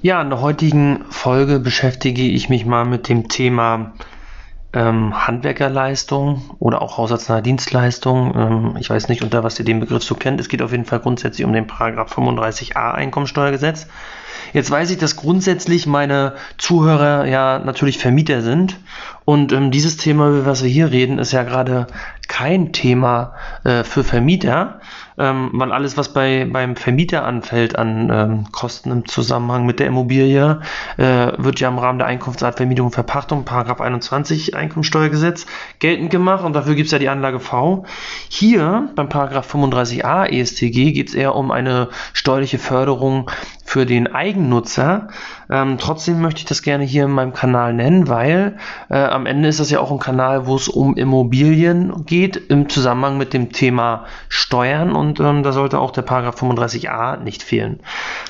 Ja, in der heutigen Folge beschäftige ich mich mal mit dem Thema ähm, Handwerkerleistung oder auch haushaltsnahe Dienstleistung. Ähm, ich weiß nicht, unter was ihr den Begriff so kennt. Es geht auf jeden Fall grundsätzlich um den Paragraph 35a Einkommensteuergesetz. Jetzt weiß ich, dass grundsätzlich meine Zuhörer ja natürlich Vermieter sind. Und ähm, dieses Thema, über was wir hier reden, ist ja gerade kein Thema äh, für Vermieter, ähm, weil alles, was bei, beim Vermieter anfällt an ähm, Kosten im Zusammenhang mit der Immobilie, äh, wird ja im Rahmen der Einkunftsart Vermietung und Verpachtung, Paragraph 21 Einkommensteuergesetz, geltend gemacht und dafür gibt es ja die Anlage V. Hier beim Paragraph 35a ESTG geht es eher um eine steuerliche Förderung für den Eigennutzer. Ähm, trotzdem möchte ich das gerne hier in meinem Kanal nennen, weil äh, am Ende ist das ja auch ein Kanal, wo es um Immobilien geht im Zusammenhang mit dem Thema Steuern und ähm, da sollte auch der Paragraph 35a nicht fehlen.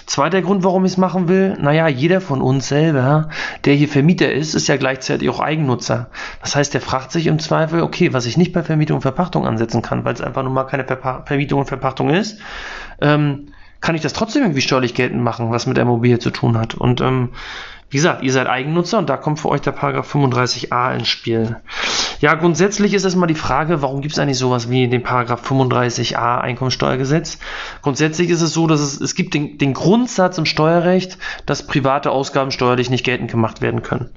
Zweiter Grund, warum ich es machen will, naja, jeder von uns selber, der hier Vermieter ist, ist ja gleichzeitig auch Eigennutzer. Das heißt, der fragt sich im Zweifel, okay, was ich nicht bei Vermietung und Verpachtung ansetzen kann, weil es einfach nur mal keine Verpa Vermietung und Verpachtung ist, ähm, kann ich das trotzdem irgendwie steuerlich geltend machen, was mit der Immobilie zu tun hat. Und ähm, wie gesagt, ihr seid Eigennutzer und da kommt für euch der Paragraph 35a ins Spiel. Ja, grundsätzlich ist erstmal die Frage, warum gibt es eigentlich sowas wie den Paragraph 35a Einkommensteuergesetz? Grundsätzlich ist es so, dass es, es gibt den, den Grundsatz im Steuerrecht, dass private Ausgaben steuerlich nicht geltend gemacht werden können.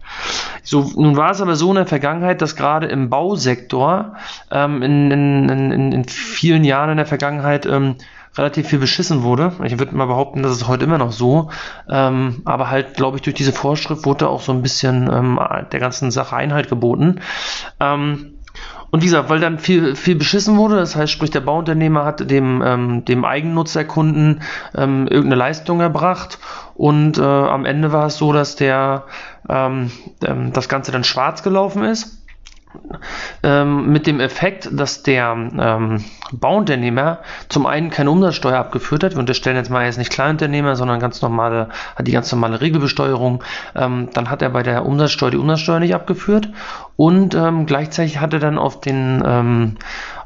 So, nun war es aber so in der Vergangenheit, dass gerade im Bausektor ähm, in, in, in, in vielen Jahren in der Vergangenheit ähm, relativ viel beschissen wurde. Ich würde mal behaupten, das ist heute immer noch so. Ähm, aber halt, glaube ich, durch diese Vorschrift wurde auch so ein bisschen ähm, der ganzen Sache Einhalt geboten. Ähm, und wie gesagt, weil dann viel, viel beschissen wurde, das heißt, sprich, der Bauunternehmer hat dem, ähm, dem Eigennutzerkunden ähm, irgendeine Leistung erbracht und äh, am Ende war es so, dass der ähm, ähm das Ganze dann schwarz gelaufen ist ähm, mit dem Effekt, dass der ähm, Bauunternehmer zum einen keine Umsatzsteuer abgeführt hat. Wir unterstellen jetzt mal jetzt nicht Kleinunternehmer, sondern ganz normale, hat die ganz normale Regelbesteuerung. Ähm, dann hat er bei der Umsatzsteuer die Umsatzsteuer nicht abgeführt und ähm, gleichzeitig hat er dann auf den ähm,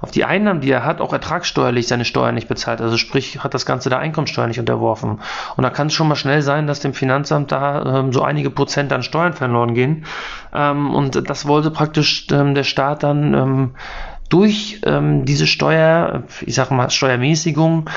auf die Einnahmen, die er hat, auch ertragssteuerlich seine Steuern nicht bezahlt. Also sprich, hat das Ganze der Einkommensteuer nicht unterworfen. Und da kann es schon mal schnell sein, dass dem Finanzamt da ähm, so einige Prozent an Steuern verloren gehen. Ähm, und das wollte praktisch ähm, der Staat dann ähm, durch ähm, diese Steuer, ich sag mal Steuermäßigung,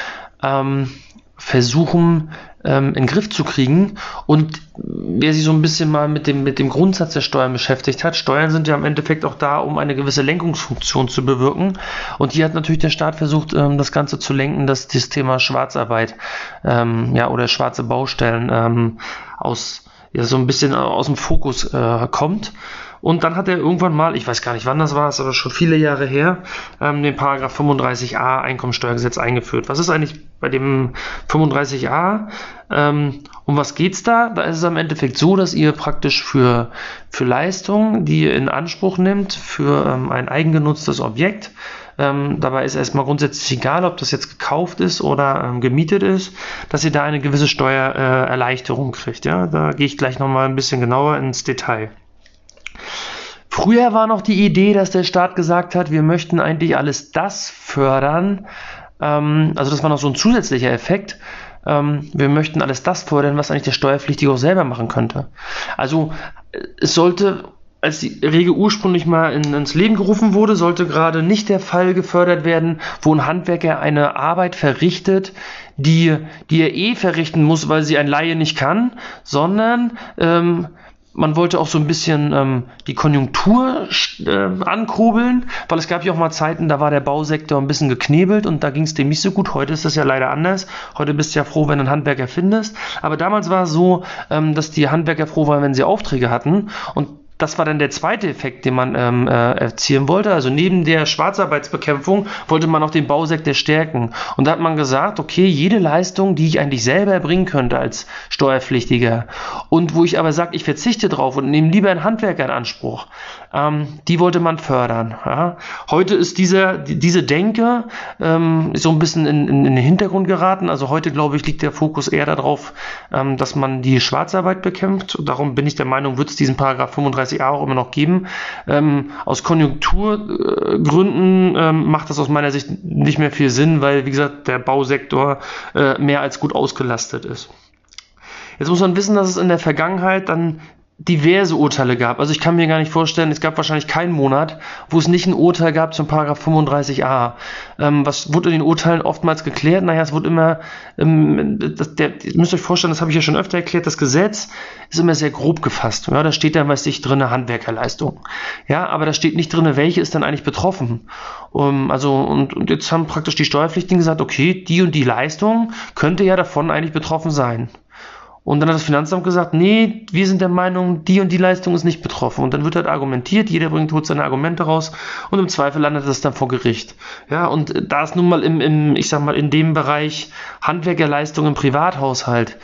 ähm, versuchen ähm, in den Griff zu kriegen. Und wer sich so ein bisschen mal mit dem, mit dem Grundsatz der Steuern beschäftigt hat, Steuern sind ja im Endeffekt auch da, um eine gewisse Lenkungsfunktion zu bewirken. Und hier hat natürlich der Staat versucht, ähm, das Ganze zu lenken, dass das Thema Schwarzarbeit ähm, ja, oder schwarze Baustellen ähm, aus ja, so ein bisschen aus dem Fokus äh, kommt. Und dann hat er irgendwann mal, ich weiß gar nicht wann das war, ist aber schon viele Jahre her, ähm, den Paragraph 35a Einkommensteuergesetz eingeführt. Was ist eigentlich bei dem 35a? Ähm, um was geht's da? Da ist es am Endeffekt so, dass ihr praktisch für, für Leistungen, die ihr in Anspruch nimmt, für ähm, ein eigengenutztes Objekt, ähm, dabei ist erstmal grundsätzlich egal, ob das jetzt gekauft ist oder ähm, gemietet ist, dass ihr da eine gewisse Steuererleichterung äh, kriegt. Ja? Da gehe ich gleich nochmal ein bisschen genauer ins Detail. Früher war noch die Idee, dass der Staat gesagt hat, wir möchten eigentlich alles das fördern. Ähm, also das war noch so ein zusätzlicher Effekt. Ähm, wir möchten alles das fördern, was eigentlich der Steuerpflichtige auch selber machen könnte. Also äh, es sollte als die Regel ursprünglich mal in, ins Leben gerufen wurde, sollte gerade nicht der Fall gefördert werden, wo ein Handwerker eine Arbeit verrichtet, die, die er eh verrichten muss, weil sie ein Laie nicht kann, sondern ähm, man wollte auch so ein bisschen ähm, die Konjunktur äh, ankurbeln, weil es gab ja auch mal Zeiten, da war der Bausektor ein bisschen geknebelt und da ging es dem nicht so gut. Heute ist das ja leider anders. Heute bist du ja froh, wenn du einen Handwerker findest. Aber damals war es so, ähm, dass die Handwerker froh waren, wenn sie Aufträge hatten und das war dann der zweite Effekt, den man ähm, äh, erzielen wollte. Also neben der Schwarzarbeitsbekämpfung wollte man auch den Bausektor stärken. Und da hat man gesagt, okay, jede Leistung, die ich eigentlich selber erbringen könnte als Steuerpflichtiger und wo ich aber sage, ich verzichte drauf und nehme lieber einen Handwerker in Anspruch, ähm, die wollte man fördern. Ja. Heute ist diese, diese Denke ähm, so ein bisschen in, in, in, den Hintergrund geraten. Also heute, glaube ich, liegt der Fokus eher darauf, ähm, dass man die Schwarzarbeit bekämpft. Und darum bin ich der Meinung, wird es diesen Paragraph 35a auch immer noch geben. Ähm, aus Konjunkturgründen ähm, macht das aus meiner Sicht nicht mehr viel Sinn, weil, wie gesagt, der Bausektor äh, mehr als gut ausgelastet ist. Jetzt muss man wissen, dass es in der Vergangenheit dann diverse Urteile gab. Also ich kann mir gar nicht vorstellen, es gab wahrscheinlich keinen Monat, wo es nicht ein Urteil gab zum Paragraph 35a. Ähm, was wurde in den Urteilen oftmals geklärt? Naja, es wurde immer, ähm, das, der, ihr müsst euch vorstellen, das habe ich ja schon öfter erklärt, das Gesetz ist immer sehr grob gefasst. Ja, da steht dann, weiß ich, drin Handwerkerleistung. Ja, aber da steht nicht drin, welche ist dann eigentlich betroffen. Um, also, und, und jetzt haben praktisch die Steuerpflichtigen gesagt, okay, die und die Leistung könnte ja davon eigentlich betroffen sein. Und dann hat das Finanzamt gesagt, nee, wir sind der Meinung, die und die Leistung ist nicht betroffen. Und dann wird halt argumentiert, jeder bringt holt seine Argumente raus und im Zweifel landet das dann vor Gericht. Ja, und da ist nun mal im, im ich sag mal, in dem Bereich Handwerkerleistung im Privathaushalt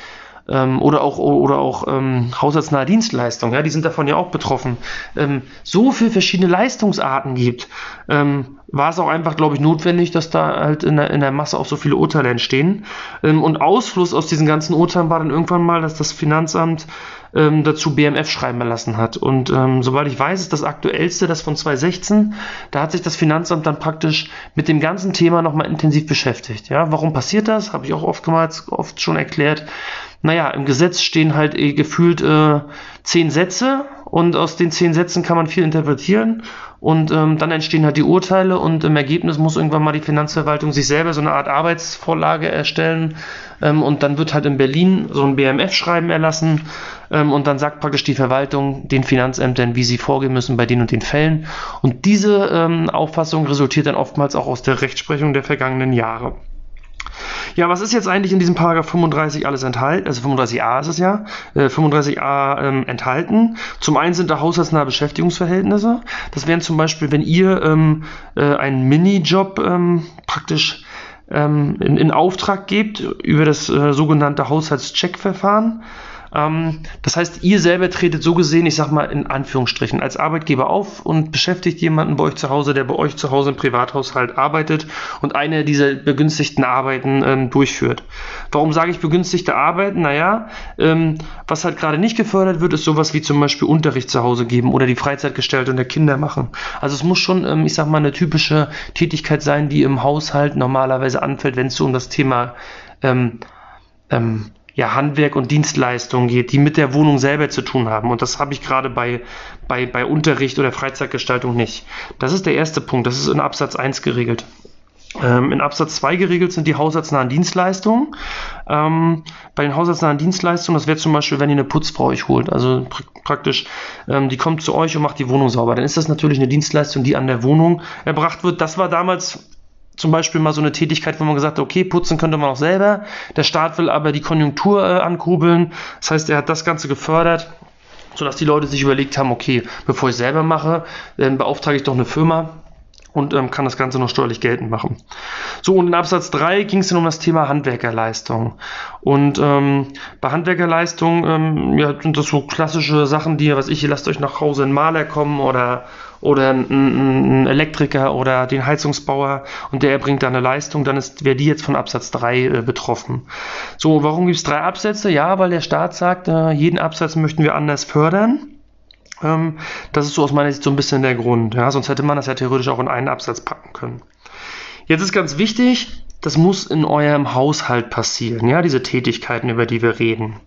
ähm, oder auch, oder auch ähm, haushaltsnahe Dienstleistungen, ja, die sind davon ja auch betroffen, ähm, so viele verschiedene Leistungsarten gibt, ähm, war es auch einfach, glaube ich, notwendig, dass da halt in der, in der Masse auch so viele Urteile entstehen. Ähm, und Ausfluss aus diesen ganzen Urteilen war dann irgendwann mal, dass das Finanzamt ähm, dazu BMF schreiben lassen hat. Und ähm, soweit ich weiß, ist das aktuellste, das von 2016. Da hat sich das Finanzamt dann praktisch mit dem ganzen Thema nochmal intensiv beschäftigt. Ja, warum passiert das? Habe ich auch oftmals oft schon erklärt naja, im Gesetz stehen halt eh gefühlt äh, zehn Sätze und aus den zehn Sätzen kann man viel interpretieren und ähm, dann entstehen halt die Urteile und im Ergebnis muss irgendwann mal die Finanzverwaltung sich selber so eine Art Arbeitsvorlage erstellen ähm, und dann wird halt in Berlin so ein BMF-Schreiben erlassen ähm, und dann sagt praktisch die Verwaltung den Finanzämtern, wie sie vorgehen müssen bei den und den Fällen und diese ähm, Auffassung resultiert dann oftmals auch aus der Rechtsprechung der vergangenen Jahre. Ja, was ist jetzt eigentlich in diesem Paragraph 35 alles enthalten? Also 35a ist es ja, äh, 35a ähm, enthalten. Zum einen sind da haushaltsnahe Beschäftigungsverhältnisse. Das wären zum Beispiel, wenn ihr ähm, äh, einen Minijob ähm, praktisch ähm, in, in Auftrag gebt über das äh, sogenannte Haushaltscheckverfahren. Ähm, das heißt, ihr selber tretet so gesehen, ich sag mal in Anführungsstrichen, als Arbeitgeber auf und beschäftigt jemanden bei euch zu Hause, der bei euch zu Hause im Privathaushalt arbeitet und eine dieser begünstigten Arbeiten ähm, durchführt. Warum sage ich begünstigte Arbeiten? Naja, ähm, was halt gerade nicht gefördert wird, ist sowas wie zum Beispiel Unterricht zu Hause geben oder die Freizeitgestaltung der Kinder machen. Also es muss schon, ähm, ich sag mal, eine typische Tätigkeit sein, die im Haushalt normalerweise anfällt, wenn es so um das Thema ähm, ähm, ja, Handwerk und Dienstleistungen geht, die mit der Wohnung selber zu tun haben. Und das habe ich gerade bei, bei, bei Unterricht oder Freizeitgestaltung nicht. Das ist der erste Punkt. Das ist in Absatz 1 geregelt. Ähm, in Absatz 2 geregelt sind die haushaltsnahen Dienstleistungen. Ähm, bei den haushaltsnahen Dienstleistungen, das wäre zum Beispiel, wenn ihr eine Putzfrau euch holt, also pr praktisch, ähm, die kommt zu euch und macht die Wohnung sauber, dann ist das natürlich eine Dienstleistung, die an der Wohnung erbracht wird. Das war damals zum Beispiel mal so eine Tätigkeit, wo man gesagt hat, okay, putzen könnte man auch selber. Der Staat will aber die Konjunktur äh, ankurbeln. Das heißt, er hat das Ganze gefördert, sodass die Leute sich überlegt haben, okay, bevor ich selber mache, dann beauftrage ich doch eine Firma und ähm, kann das Ganze noch steuerlich geltend machen. So, und in Absatz 3 ging es dann um das Thema Handwerkerleistung. Und ähm, bei Handwerkerleistung ähm, ja, sind das so klassische Sachen, die, was ich, ihr lasst euch nach Hause in Maler kommen oder oder ein, Elektriker oder den Heizungsbauer und der erbringt da eine Leistung, dann wäre die jetzt von Absatz 3 äh, betroffen. So, warum gibt es drei Absätze? Ja, weil der Staat sagt, äh, jeden Absatz möchten wir anders fördern. Ähm, das ist so aus meiner Sicht so ein bisschen der Grund. Ja? Sonst hätte man das ja theoretisch auch in einen Absatz packen können. Jetzt ist ganz wichtig, das muss in eurem Haushalt passieren, ja, diese Tätigkeiten, über die wir reden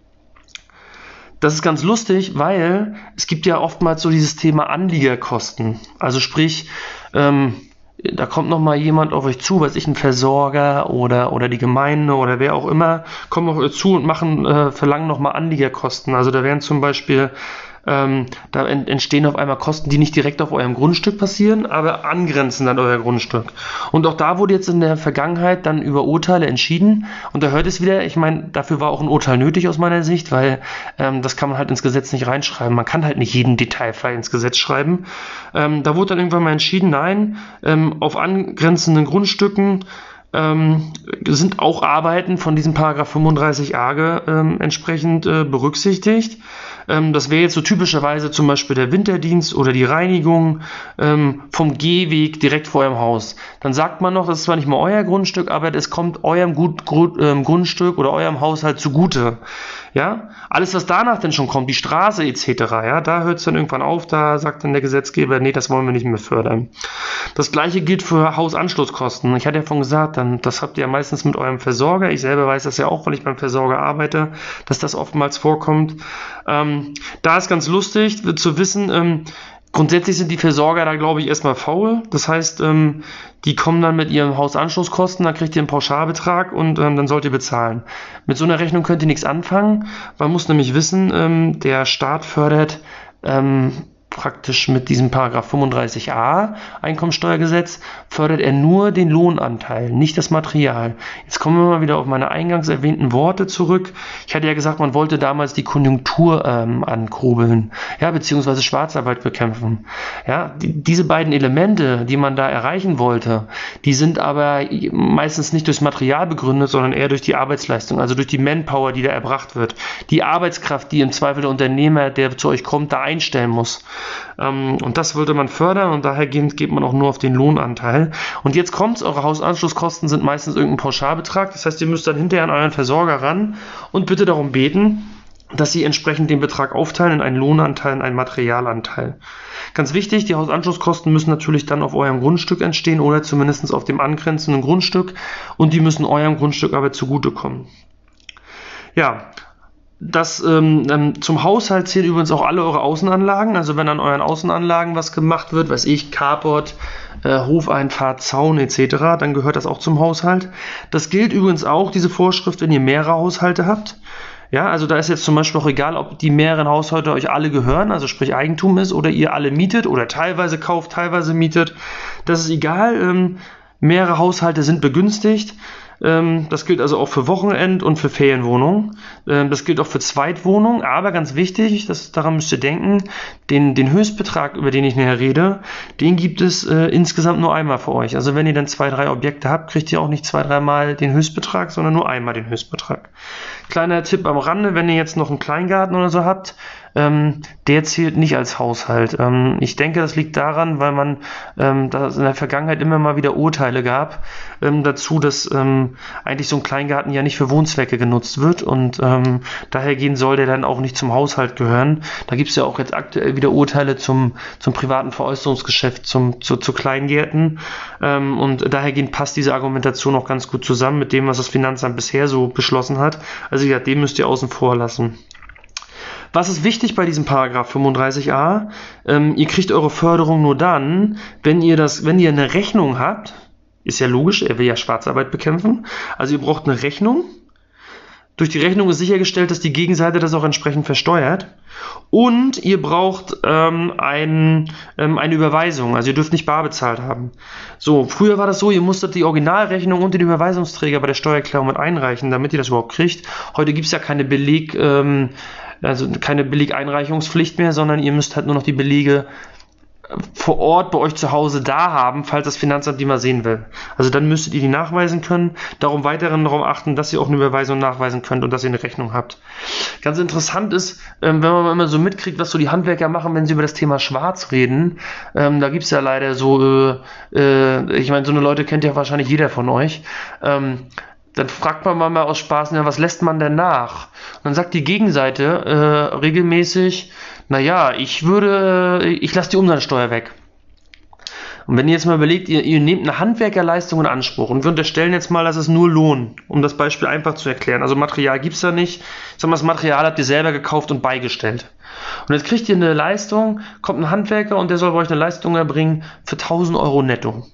das ist ganz lustig, weil es gibt ja oftmals so dieses Thema Anliegerkosten. Also sprich, ähm, da kommt noch mal jemand auf euch zu, weiß ich, ein Versorger oder, oder die Gemeinde oder wer auch immer, kommen auf euch zu und machen, äh, verlangen noch mal Anliegerkosten. Also da wären zum Beispiel ähm, da entstehen auf einmal Kosten, die nicht direkt auf eurem Grundstück passieren, aber angrenzen an euer Grundstück. Und auch da wurde jetzt in der Vergangenheit dann über Urteile entschieden. Und da hört es wieder, ich meine, dafür war auch ein Urteil nötig aus meiner Sicht, weil ähm, das kann man halt ins Gesetz nicht reinschreiben. Man kann halt nicht jeden Detailfall ins Gesetz schreiben. Ähm, da wurde dann irgendwann mal entschieden, nein, ähm, auf angrenzenden Grundstücken ähm, sind auch Arbeiten von diesem Paragraph 35a ähm, entsprechend äh, berücksichtigt. Ähm, das wäre jetzt so typischerweise zum Beispiel der Winterdienst oder die Reinigung ähm, vom Gehweg direkt vor eurem Haus. Dann sagt man noch, das ist zwar nicht mal euer Grundstück, aber es kommt eurem Gut, Grund, ähm, Grundstück oder eurem Haushalt zugute. Ja, alles, was danach denn schon kommt, die Straße etc., ja, da hört es dann irgendwann auf, da sagt dann der Gesetzgeber, nee, das wollen wir nicht mehr fördern. Das gleiche gilt für Hausanschlusskosten. Ich hatte ja von gesagt, dann, das habt ihr ja meistens mit eurem Versorger. Ich selber weiß das ja auch, weil ich beim Versorger arbeite, dass das oftmals vorkommt. Ähm, da ist ganz lustig zu wissen, ähm, Grundsätzlich sind die Versorger da, glaube ich, erstmal faul. Das heißt, ähm, die kommen dann mit ihren Hausanschlusskosten, dann kriegt ihr einen Pauschalbetrag und ähm, dann sollt ihr bezahlen. Mit so einer Rechnung könnt ihr nichts anfangen. Man muss nämlich wissen, ähm, der Staat fördert ähm, praktisch mit diesem Paragraph 35a Einkommensteuergesetz fördert er nur den Lohnanteil, nicht das Material. Jetzt kommen wir mal wieder auf meine eingangs erwähnten Worte zurück. Ich hatte ja gesagt, man wollte damals die Konjunktur ähm, ankurbeln, ja, beziehungsweise Schwarzarbeit bekämpfen. Ja, die, diese beiden Elemente, die man da erreichen wollte, die sind aber meistens nicht durchs Material begründet, sondern eher durch die Arbeitsleistung, also durch die Manpower, die da erbracht wird. Die Arbeitskraft, die im Zweifel der Unternehmer, der zu euch kommt, da einstellen muss. Ähm, und das wollte man fördern und daher geht man auch nur auf den Lohnanteil. Und jetzt kommt's, eure Hausanschlusskosten sind meistens irgendein Pauschalbetrag. Das heißt, ihr müsst dann hinterher an euren Versorger ran und bitte darum beten, dass sie entsprechend den Betrag aufteilen in einen Lohnanteil und einen Materialanteil. Ganz wichtig, die Hausanschlusskosten müssen natürlich dann auf eurem Grundstück entstehen oder zumindest auf dem angrenzenden Grundstück und die müssen eurem Grundstück aber zugutekommen. Ja, das ähm, ähm, zum Haushalt zählen übrigens auch alle eure Außenanlagen. Also wenn an euren Außenanlagen was gemacht wird, weiß ich, Carport, äh, Hofeinfahrt, Zaun etc., dann gehört das auch zum Haushalt. Das gilt übrigens auch, diese Vorschrift, wenn ihr mehrere Haushalte habt. Ja, also da ist jetzt zum Beispiel auch egal, ob die mehreren Haushalte euch alle gehören, also sprich Eigentum ist, oder ihr alle mietet oder teilweise kauft, teilweise mietet. Das ist egal. Ähm, mehrere Haushalte sind begünstigt. Ähm, das gilt also auch für Wochenend- und für Ferienwohnungen. Ähm, das gilt auch für Zweitwohnungen, aber ganz wichtig, das, daran müsst ihr denken, den, den Höchstbetrag, über den ich näher rede, den gibt es äh, insgesamt nur einmal für euch. Also wenn ihr dann zwei, drei Objekte habt, kriegt ihr auch nicht zwei, dreimal den Höchstbetrag, sondern nur einmal den Höchstbetrag. Kleiner Tipp am Rande, wenn ihr jetzt noch einen Kleingarten oder so habt, ähm, der zählt nicht als Haushalt. Ähm, ich denke, das liegt daran, weil man ähm, da in der Vergangenheit immer mal wieder Urteile gab ähm, dazu, dass ähm, eigentlich so ein Kleingarten ja nicht für Wohnzwecke genutzt wird und ähm, daher gehen soll der dann auch nicht zum Haushalt gehören. Da gibt es ja auch jetzt aktuell wieder Urteile zum, zum privaten Veräußerungsgeschäft, zum, zu, zu Kleingärten und daher gehen, passt diese Argumentation auch ganz gut zusammen mit dem, was das Finanzamt bisher so beschlossen hat. Also ja, dem müsst ihr außen vor lassen. Was ist wichtig bei diesem Paragraph 35a? Ähm, ihr kriegt eure Förderung nur dann, wenn ihr das, wenn ihr eine Rechnung habt. Ist ja logisch, er will ja Schwarzarbeit bekämpfen. Also ihr braucht eine Rechnung. Durch die Rechnung ist sichergestellt, dass die Gegenseite das auch entsprechend versteuert. Und ihr braucht ähm, ein, ähm, eine Überweisung. Also ihr dürft nicht bar bezahlt haben. So, früher war das so, ihr musstet die Originalrechnung und den Überweisungsträger bei der Steuererklärung mit einreichen, damit ihr das überhaupt kriegt. Heute gibt es ja keine Beleg, ähm, also keine Belegeinreichungspflicht mehr, sondern ihr müsst halt nur noch die Belege vor Ort bei euch zu Hause da haben, falls das Finanzamt die mal sehen will. Also dann müsstet ihr die nachweisen können. Darum weiterhin darauf achten, dass ihr auch eine Überweisung nachweisen könnt und dass ihr eine Rechnung habt. Ganz interessant ist, ähm, wenn man immer so mitkriegt, was so die Handwerker machen, wenn sie über das Thema Schwarz reden. Ähm, da gibt's ja leider so, äh, äh, ich meine, so eine Leute kennt ja wahrscheinlich jeder von euch. Dann fragt man mal aus Spaß, ja, was lässt man denn nach? Und dann sagt die Gegenseite äh, regelmäßig, naja, ich würde, ich lasse die Umsatzsteuer weg. Und wenn ihr jetzt mal überlegt, ihr, ihr nehmt eine Handwerkerleistung in Anspruch und wir unterstellen jetzt mal, dass es nur Lohn, um das Beispiel einfach zu erklären. Also Material gibt's da nicht. Ich sag mal, das Material habt ihr selber gekauft und beigestellt. Und jetzt kriegt ihr eine Leistung, kommt ein Handwerker und der soll bei euch eine Leistung erbringen für 1000 Euro netto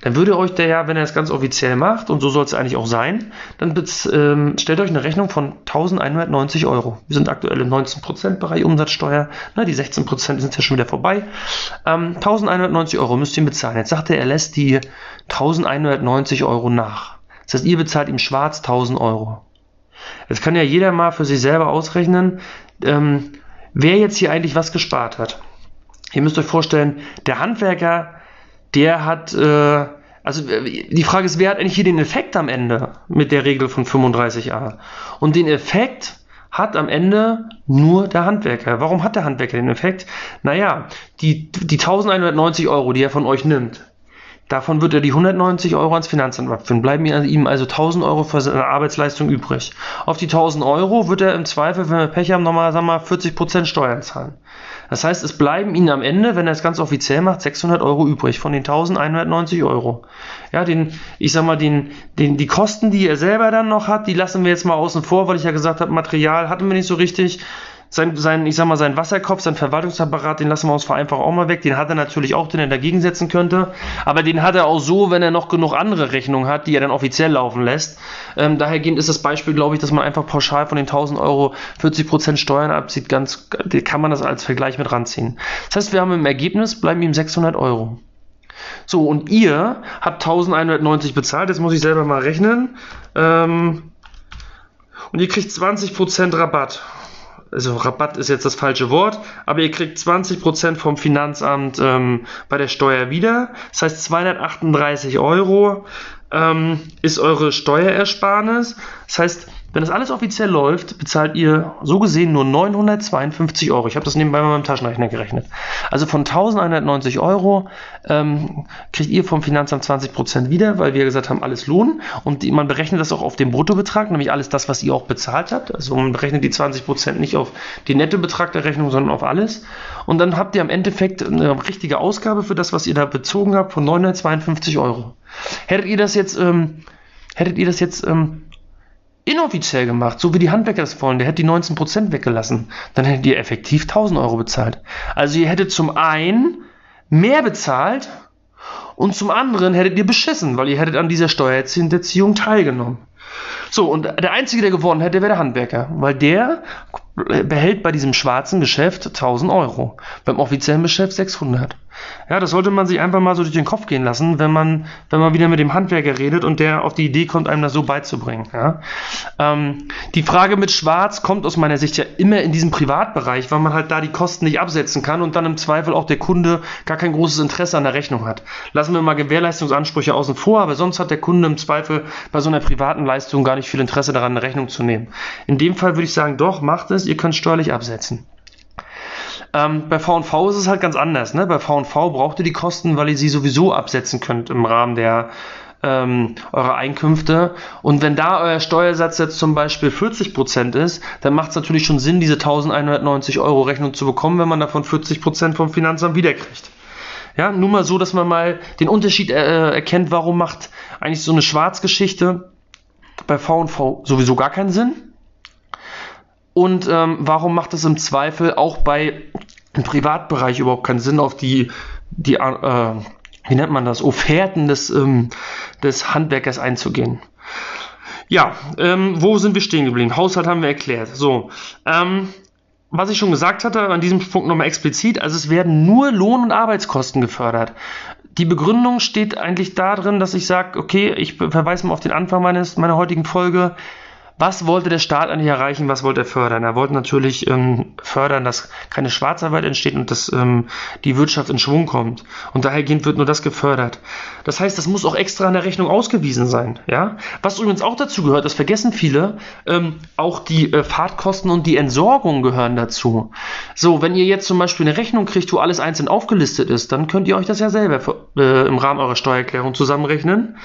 dann würde euch der ja, wenn er es ganz offiziell macht, und so soll es eigentlich auch sein, dann ähm, stellt euch eine Rechnung von 1190 Euro. Wir sind aktuell im 19% Bereich Umsatzsteuer, na, die 16% sind ja schon wieder vorbei. Ähm, 1190 Euro müsst ihr bezahlen. Jetzt sagt er, er lässt die 1190 Euro nach. Das heißt, ihr bezahlt ihm schwarz 1000 Euro. Jetzt kann ja jeder mal für sich selber ausrechnen, ähm, wer jetzt hier eigentlich was gespart hat. Ihr müsst euch vorstellen, der Handwerker der hat, äh, also die Frage ist, wer hat eigentlich hier den Effekt am Ende mit der Regel von 35a? Und den Effekt hat am Ende nur der Handwerker. Warum hat der Handwerker den Effekt? Naja, die, die 1190 Euro, die er von euch nimmt, Davon wird er die 190 Euro ans Finanzamt abführen. Bleiben ihm also 1000 Euro für seine Arbeitsleistung übrig. Auf die 1000 Euro wird er im Zweifel, wenn wir Pech haben, nochmal, sagen wir mal, 40% Steuern zahlen. Das heißt, es bleiben Ihnen am Ende, wenn er es ganz offiziell macht, 600 Euro übrig von den 1190 Euro. Ja, den, ich sag mal, den, den, die Kosten, die er selber dann noch hat, die lassen wir jetzt mal außen vor, weil ich ja gesagt habe, Material hatten wir nicht so richtig sein, sein, ich sag mal, sein Wasserkopf, sein Verwaltungsapparat, den lassen wir uns vereinfacht auch mal weg. Den hat er natürlich auch, den er dagegen setzen könnte. Aber den hat er auch so, wenn er noch genug andere Rechnungen hat, die er dann offiziell laufen lässt. Ähm, dahergehend ist das Beispiel, glaube ich, dass man einfach pauschal von den 1000 Euro 40% Steuern abzieht. Ganz, kann man das als Vergleich mit ranziehen. Das heißt, wir haben im Ergebnis, bleiben ihm 600 Euro. So, und ihr habt 1190 bezahlt. Jetzt muss ich selber mal rechnen. Ähm, und ihr kriegt 20% Rabatt also Rabatt ist jetzt das falsche Wort, aber ihr kriegt 20% vom Finanzamt ähm, bei der Steuer wieder. Das heißt 238 Euro ähm, ist eure Steuerersparnis. Das heißt, wenn das alles offiziell läuft, bezahlt ihr so gesehen nur 952 Euro. Ich habe das nebenbei mit meinem Taschenrechner gerechnet. Also von 1190 Euro ähm, kriegt ihr vom Finanzamt 20% wieder, weil wir gesagt haben, alles Lohn. Und die, man berechnet das auch auf den Bruttobetrag, nämlich alles das, was ihr auch bezahlt habt. Also man berechnet die 20% nicht auf den Nettobetrag der Rechnung, sondern auf alles. Und dann habt ihr am Endeffekt eine richtige Ausgabe für das, was ihr da bezogen habt, von 952 Euro. Hättet ihr das jetzt, ähm, hättet ihr das jetzt ähm, inoffiziell gemacht, so wie die Handwerker das wollen, der hätte die 19% weggelassen, dann hättet ihr effektiv 1000 Euro bezahlt. Also ihr hättet zum einen mehr bezahlt und zum anderen hättet ihr beschissen, weil ihr hättet an dieser Steuerhinterziehung teilgenommen. So, und der Einzige, der gewonnen hätte, wäre der Handwerker, weil der behält bei diesem schwarzen Geschäft 1000 Euro, beim offiziellen Geschäft 600. Ja, das sollte man sich einfach mal so durch den Kopf gehen lassen, wenn man, wenn man wieder mit dem Handwerker redet und der auf die Idee kommt, einem das so beizubringen. Ja? Ähm, die Frage mit Schwarz kommt aus meiner Sicht ja immer in diesem Privatbereich, weil man halt da die Kosten nicht absetzen kann und dann im Zweifel auch der Kunde gar kein großes Interesse an der Rechnung hat. Lassen wir mal Gewährleistungsansprüche außen vor, aber sonst hat der Kunde im Zweifel bei so einer privaten Leistung gar nicht viel Interesse daran, eine Rechnung zu nehmen. In dem Fall würde ich sagen, doch, macht es ihr könnt steuerlich absetzen. Ähm, bei V&V ist es halt ganz anders. Ne? Bei V&V braucht ihr die Kosten, weil ihr sie sowieso absetzen könnt im Rahmen der ähm, eurer Einkünfte. Und wenn da euer Steuersatz jetzt zum Beispiel 40% ist, dann macht es natürlich schon Sinn, diese 1190 Euro Rechnung zu bekommen, wenn man davon 40% vom Finanzamt wiederkriegt. Ja, nur mal so, dass man mal den Unterschied äh, erkennt, warum macht eigentlich so eine Schwarzgeschichte bei V&V sowieso gar keinen Sinn und ähm, warum macht es im Zweifel auch bei im Privatbereich überhaupt keinen Sinn, auf die, die äh, wie nennt man das, Offerten des, ähm, des Handwerkers einzugehen? Ja, ähm, wo sind wir stehen geblieben? Haushalt haben wir erklärt. So, ähm, was ich schon gesagt hatte, an diesem Punkt nochmal explizit, also es werden nur Lohn- und Arbeitskosten gefördert. Die Begründung steht eigentlich darin, dass ich sage, okay, ich verweise mal auf den Anfang meines, meiner heutigen Folge, was wollte der Staat eigentlich erreichen? Was wollte er fördern? Er wollte natürlich ähm, fördern, dass keine Schwarzarbeit entsteht und dass ähm, die Wirtschaft in Schwung kommt. Und dahergehend wird nur das gefördert. Das heißt, das muss auch extra in der Rechnung ausgewiesen sein. Ja? Was übrigens auch dazu gehört, das vergessen viele, ähm, auch die äh, Fahrtkosten und die Entsorgung gehören dazu. So, wenn ihr jetzt zum Beispiel eine Rechnung kriegt, wo alles einzeln aufgelistet ist, dann könnt ihr euch das ja selber für, äh, im Rahmen eurer Steuererklärung zusammenrechnen.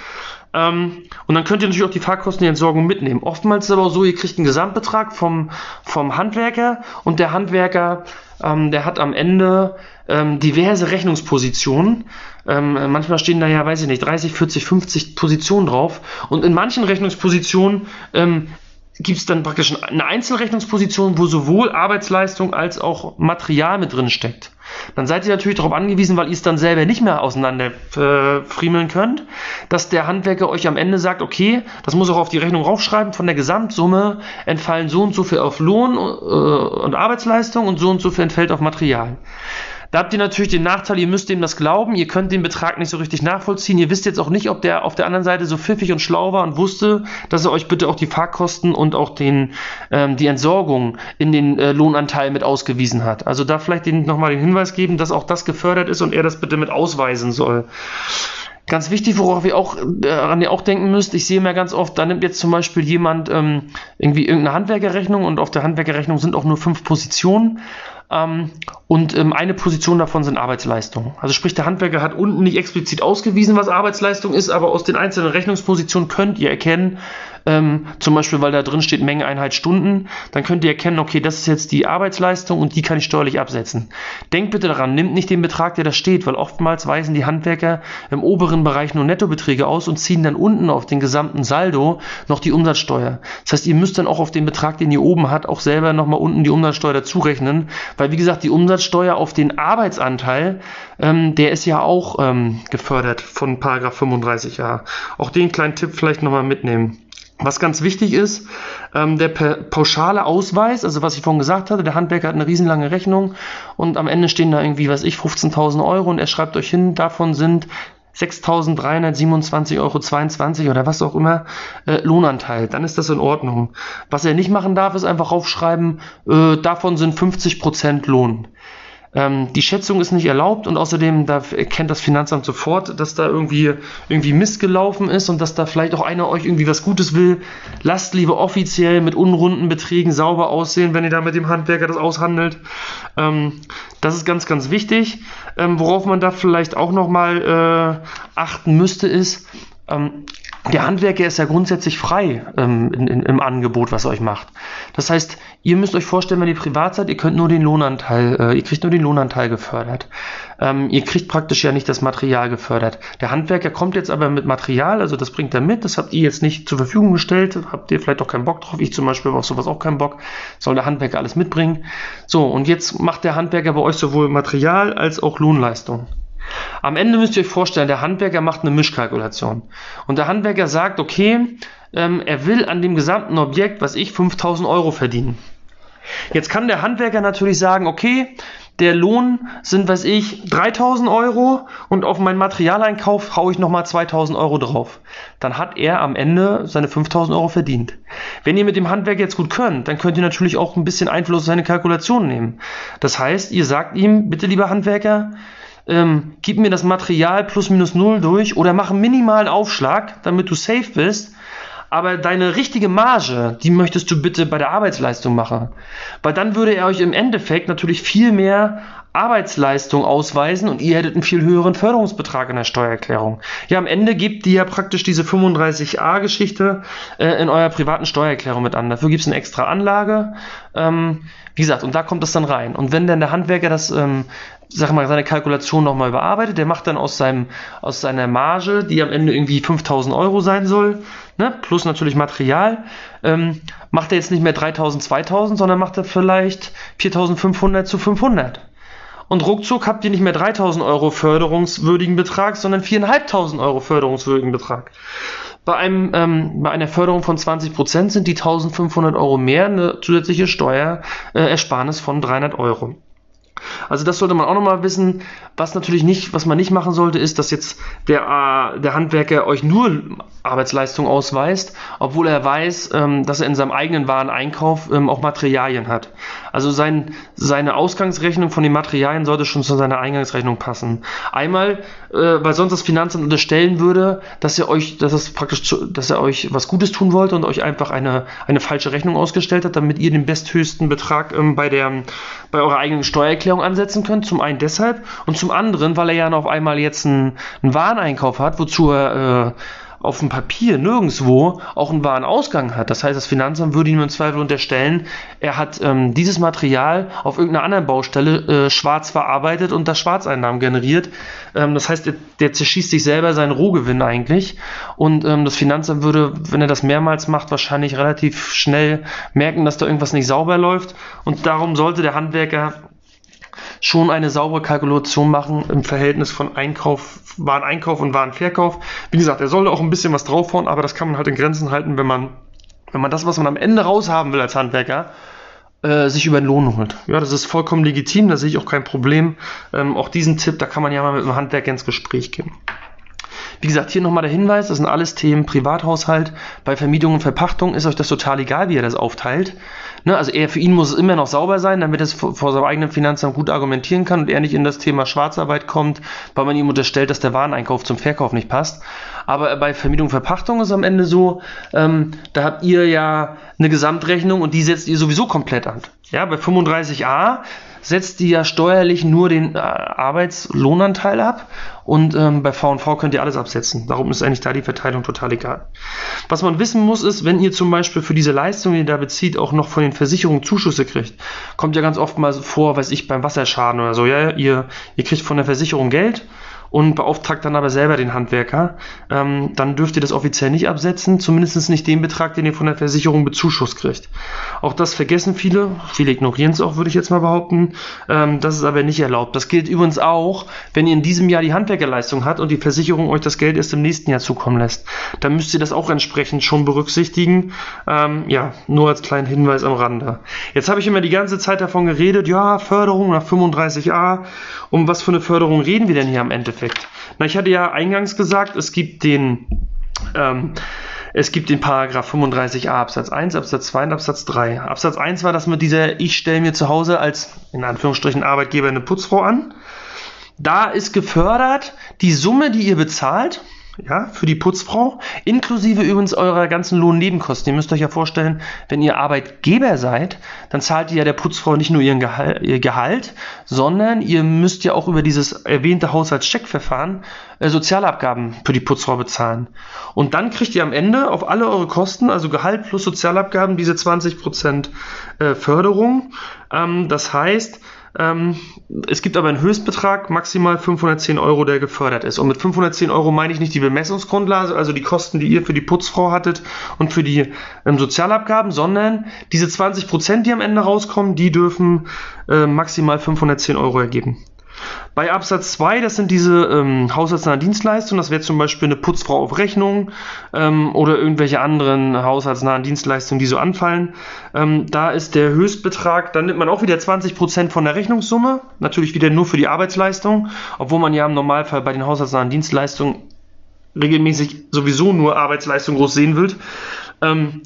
Ähm, und dann könnt ihr natürlich auch die Fahrkosten, die Entsorgung mitnehmen. Oftmals ist es aber so, ihr kriegt einen Gesamtbetrag vom, vom Handwerker und der Handwerker, ähm, der hat am Ende ähm, diverse Rechnungspositionen. Ähm, manchmal stehen da ja, weiß ich nicht, 30, 40, 50 Positionen drauf. Und in manchen Rechnungspositionen ähm, gibt es dann praktisch eine Einzelrechnungsposition, wo sowohl Arbeitsleistung als auch Material mit drin steckt. Dann seid ihr natürlich darauf angewiesen, weil ihr es dann selber nicht mehr auseinander äh, könnt, dass der Handwerker euch am Ende sagt, okay, das muss auch auf die Rechnung raufschreiben, von der Gesamtsumme entfallen so und so viel auf Lohn äh, und Arbeitsleistung und so und so viel entfällt auf Material. Da habt ihr natürlich den Nachteil, ihr müsst ihm das glauben, ihr könnt den Betrag nicht so richtig nachvollziehen. Ihr wisst jetzt auch nicht, ob der auf der anderen Seite so pfiffig und schlau war und wusste, dass er euch bitte auch die Fahrkosten und auch den, ähm, die Entsorgung in den äh, Lohnanteil mit ausgewiesen hat. Also da vielleicht nochmal den Hinweis geben, dass auch das gefördert ist und er das bitte mit ausweisen soll. Ganz wichtig, worauf ihr auch, äh, ihr auch denken müsst, ich sehe mir ganz oft, da nimmt jetzt zum Beispiel jemand ähm, irgendwie irgendeine Handwerkerrechnung und auf der Handwerkerrechnung sind auch nur fünf Positionen. Ähm, und ähm, eine Position davon sind Arbeitsleistungen. Also sprich, der Handwerker hat unten nicht explizit ausgewiesen, was Arbeitsleistung ist, aber aus den einzelnen Rechnungspositionen könnt ihr erkennen, ähm, zum Beispiel, weil da drin steht Menge Einheit Stunden, dann könnt ihr erkennen, okay, das ist jetzt die Arbeitsleistung und die kann ich steuerlich absetzen. Denkt bitte daran, nimmt nicht den Betrag, der da steht, weil oftmals weisen die Handwerker im oberen Bereich nur Nettobeträge aus und ziehen dann unten auf den gesamten Saldo noch die Umsatzsteuer. Das heißt, ihr müsst dann auch auf den Betrag, den ihr oben habt, auch selber nochmal unten die Umsatzsteuer dazu rechnen, weil wie gesagt, die Umsatzsteuer auf den Arbeitsanteil, ähm, der ist ja auch ähm, gefördert von Paragraph 35a. Auch den kleinen Tipp vielleicht nochmal mitnehmen. Was ganz wichtig ist, ähm, der pauschale Ausweis, also was ich vorhin gesagt hatte, der Handwerker hat eine riesenlange Rechnung und am Ende stehen da irgendwie, was ich, 15.000 Euro und er schreibt euch hin, davon sind 6.327,22 Euro oder was auch immer äh, Lohnanteil, dann ist das in Ordnung. Was er nicht machen darf, ist einfach aufschreiben, äh, davon sind 50% Lohn. Ähm, die Schätzung ist nicht erlaubt und außerdem da erkennt das Finanzamt sofort, dass da irgendwie, irgendwie missgelaufen ist und dass da vielleicht auch einer euch irgendwie was Gutes will. Lasst lieber offiziell mit unrunden Beträgen sauber aussehen, wenn ihr da mit dem Handwerker das aushandelt. Ähm, das ist ganz, ganz wichtig. Ähm, worauf man da vielleicht auch nochmal äh, achten müsste, ist, ähm, der Handwerker ist ja grundsätzlich frei ähm, in, in, im Angebot, was er euch macht. Das heißt, ihr müsst euch vorstellen, wenn ihr privat seid, ihr könnt nur den Lohnanteil, äh, ihr kriegt nur den Lohnanteil gefördert. Ähm, ihr kriegt praktisch ja nicht das Material gefördert. Der Handwerker kommt jetzt aber mit Material, also das bringt er mit, das habt ihr jetzt nicht zur Verfügung gestellt, habt ihr vielleicht auch keinen Bock drauf. Ich zum Beispiel habe sowas auch keinen Bock. Soll der Handwerker alles mitbringen. So, und jetzt macht der Handwerker bei euch sowohl Material als auch Lohnleistung. Am Ende müsst ihr euch vorstellen, der Handwerker macht eine Mischkalkulation. Und der Handwerker sagt, okay, ähm, er will an dem gesamten Objekt, was ich, 5000 Euro verdienen. Jetzt kann der Handwerker natürlich sagen, okay, der Lohn sind, was ich, 3000 Euro und auf meinen Materialeinkauf haue ich nochmal 2000 Euro drauf. Dann hat er am Ende seine 5000 Euro verdient. Wenn ihr mit dem Handwerk jetzt gut könnt, dann könnt ihr natürlich auch ein bisschen Einfluss auf seine Kalkulation nehmen. Das heißt, ihr sagt ihm, bitte lieber Handwerker, ähm, gib mir das Material plus minus null durch oder mach einen minimalen Aufschlag, damit du safe bist. Aber deine richtige Marge, die möchtest du bitte bei der Arbeitsleistung machen. Weil dann würde er euch im Endeffekt natürlich viel mehr Arbeitsleistung ausweisen und ihr hättet einen viel höheren Förderungsbetrag in der Steuererklärung. Ja, am Ende gebt ihr ja praktisch diese 35a-Geschichte äh, in eurer privaten Steuererklärung mit an. Dafür gibt es eine extra Anlage. Ähm, wie gesagt, und da kommt es dann rein. Und wenn dann der Handwerker das ähm, sag mal, seine Kalkulation nochmal überarbeitet. Der macht dann aus, seinem, aus seiner Marge, die am Ende irgendwie 5000 Euro sein soll, ne, plus natürlich Material, ähm, macht er jetzt nicht mehr 3000, 2000, sondern macht er vielleicht 4500 zu 500. Und ruckzuck habt ihr nicht mehr 3000 Euro förderungswürdigen Betrag, sondern 4500 Euro förderungswürdigen Betrag. Bei, einem, ähm, bei einer Förderung von 20% sind die 1500 Euro mehr eine zusätzliche Steuerersparnis von 300 Euro. Also das sollte man auch nochmal wissen. Was natürlich nicht, was man nicht machen sollte, ist, dass jetzt der, äh, der Handwerker euch nur Arbeitsleistung ausweist, obwohl er weiß, ähm, dass er in seinem eigenen Wareneinkauf ähm, auch Materialien hat. Also sein, seine Ausgangsrechnung von den Materialien sollte schon zu seiner Eingangsrechnung passen. Einmal, äh, weil sonst das Finanzamt unterstellen würde, dass er euch, dass es praktisch, zu, dass er euch was Gutes tun wollte und euch einfach eine, eine falsche Rechnung ausgestellt hat, damit ihr den besthöchsten Betrag ähm, bei der, bei eurer eigenen Steuererklärung ansetzen könnt. Zum einen deshalb und zum anderen, weil er ja auf einmal jetzt einen, einen Wareneinkauf hat, wozu er äh, auf dem Papier nirgendwo auch einen wahren Ausgang hat. Das heißt, das Finanzamt würde ihm im Zweifel unterstellen, er hat ähm, dieses Material auf irgendeiner anderen Baustelle äh, schwarz verarbeitet und da Schwarzeinnahmen generiert. Ähm, das heißt, der, der, zerschießt sich selber seinen Rohgewinn eigentlich. Und ähm, das Finanzamt würde, wenn er das mehrmals macht, wahrscheinlich relativ schnell merken, dass da irgendwas nicht sauber läuft. Und darum sollte der Handwerker schon eine saubere Kalkulation machen im Verhältnis von Einkauf, Wareneinkauf und Warenverkauf. Wie gesagt, er sollte auch ein bisschen was draufhauen, aber das kann man halt in Grenzen halten, wenn man, wenn man das, was man am Ende raushaben will als Handwerker, äh, sich über den Lohn holt. Ja, das ist vollkommen legitim, da sehe ich auch kein Problem. Ähm, auch diesen Tipp, da kann man ja mal mit dem Handwerker ins Gespräch gehen. Wie gesagt, hier nochmal der Hinweis, das sind alles Themen Privathaushalt. Bei Vermietung und Verpachtung ist euch das total egal, wie ihr das aufteilt. Ne, also er, für ihn muss es immer noch sauber sein, damit er es vor, vor seinem eigenen Finanzamt gut argumentieren kann und er nicht in das Thema Schwarzarbeit kommt, weil man ihm unterstellt, dass der Wareneinkauf zum Verkauf nicht passt. Aber bei Vermietung und Verpachtung ist es am Ende so, ähm, da habt ihr ja eine Gesamtrechnung und die setzt ihr sowieso komplett an. Ja, bei 35a setzt die ja steuerlich nur den äh, Arbeitslohnanteil ab und ähm, bei V&V könnt ihr alles absetzen. Darum ist eigentlich da die Verteilung total egal. Was man wissen muss, ist, wenn ihr zum Beispiel für diese Leistung, die ihr da bezieht, auch noch von den Versicherungen Zuschüsse kriegt, kommt ja ganz oft mal vor, weiß ich, beim Wasserschaden oder so, ja, ihr, ihr kriegt von der Versicherung Geld und beauftragt dann aber selber den Handwerker, ähm, dann dürft ihr das offiziell nicht absetzen, zumindest nicht den Betrag, den ihr von der Versicherung bezuschusst kriegt. Auch das vergessen viele, viele ignorieren es auch, würde ich jetzt mal behaupten. Ähm, das ist aber nicht erlaubt. Das gilt übrigens auch, wenn ihr in diesem Jahr die Handwerkerleistung habt und die Versicherung euch das Geld erst im nächsten Jahr zukommen lässt. Dann müsst ihr das auch entsprechend schon berücksichtigen. Ähm, ja, nur als kleinen Hinweis am Rande. Jetzt habe ich immer die ganze Zeit davon geredet, ja, Förderung nach 35a. Um was für eine Förderung reden wir denn hier am Endeffekt? Endeffekt. Na, ich hatte ja eingangs gesagt, es gibt den, ähm, es gibt den Paragraph 35a Absatz 1, Absatz 2 und Absatz 3. Absatz 1 war das mit dieser, ich stelle mir zu Hause als, in Anführungsstrichen, Arbeitgeber eine Putzfrau an. Da ist gefördert die Summe, die ihr bezahlt, ja, für die Putzfrau, inklusive übrigens eurer ganzen Lohnnebenkosten. Ihr müsst euch ja vorstellen, wenn ihr Arbeitgeber seid, dann zahlt ihr ja der Putzfrau nicht nur ihren Gehalt, ihr Gehalt sondern ihr müsst ja auch über dieses erwähnte Haushaltscheckverfahren äh, Sozialabgaben für die Putzfrau bezahlen. Und dann kriegt ihr am Ende auf alle eure Kosten, also Gehalt plus Sozialabgaben, diese 20% äh, Förderung. Ähm, das heißt, ähm, es gibt aber einen Höchstbetrag, maximal 510 Euro, der gefördert ist. Und mit 510 Euro meine ich nicht die Bemessungsgrundlage, also die Kosten, die ihr für die Putzfrau hattet und für die ähm, Sozialabgaben, sondern diese 20 Prozent, die am Ende rauskommen, die dürfen äh, maximal 510 Euro ergeben. Bei Absatz 2, das sind diese ähm, haushaltsnahen Dienstleistungen, das wäre zum Beispiel eine Putzfrau auf Rechnung ähm, oder irgendwelche anderen haushaltsnahen Dienstleistungen, die so anfallen. Ähm, da ist der Höchstbetrag, dann nimmt man auch wieder 20% von der Rechnungssumme, natürlich wieder nur für die Arbeitsleistung, obwohl man ja im Normalfall bei den haushaltsnahen Dienstleistungen regelmäßig sowieso nur Arbeitsleistung groß sehen will. Ähm,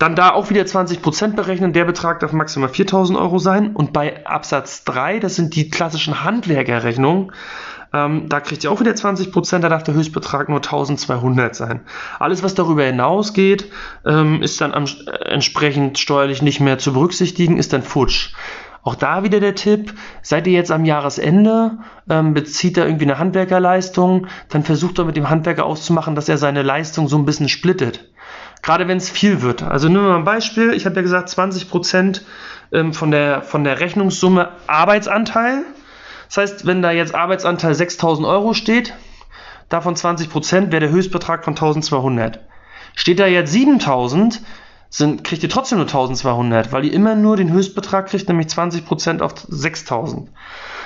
dann da auch wieder 20% berechnen. Der Betrag darf maximal 4000 Euro sein. Und bei Absatz 3, das sind die klassischen Handwerkerrechnungen, ähm, da kriegt ihr auch wieder 20%, da darf der Höchstbetrag nur 1200 sein. Alles, was darüber hinausgeht, ähm, ist dann am, äh, entsprechend steuerlich nicht mehr zu berücksichtigen, ist dann futsch. Auch da wieder der Tipp, seid ihr jetzt am Jahresende, ähm, bezieht er irgendwie eine Handwerkerleistung, dann versucht er mit dem Handwerker auszumachen, dass er seine Leistung so ein bisschen splittet. Gerade wenn es viel wird. Also nehmen wir mal ein Beispiel. Ich habe ja gesagt, 20% ähm, von, der, von der Rechnungssumme Arbeitsanteil. Das heißt, wenn da jetzt Arbeitsanteil 6000 Euro steht, davon 20% wäre der Höchstbetrag von 1200. Steht da jetzt 7000, sind, kriegt ihr trotzdem nur 1200, weil ihr immer nur den Höchstbetrag kriegt, nämlich 20% auf 6000.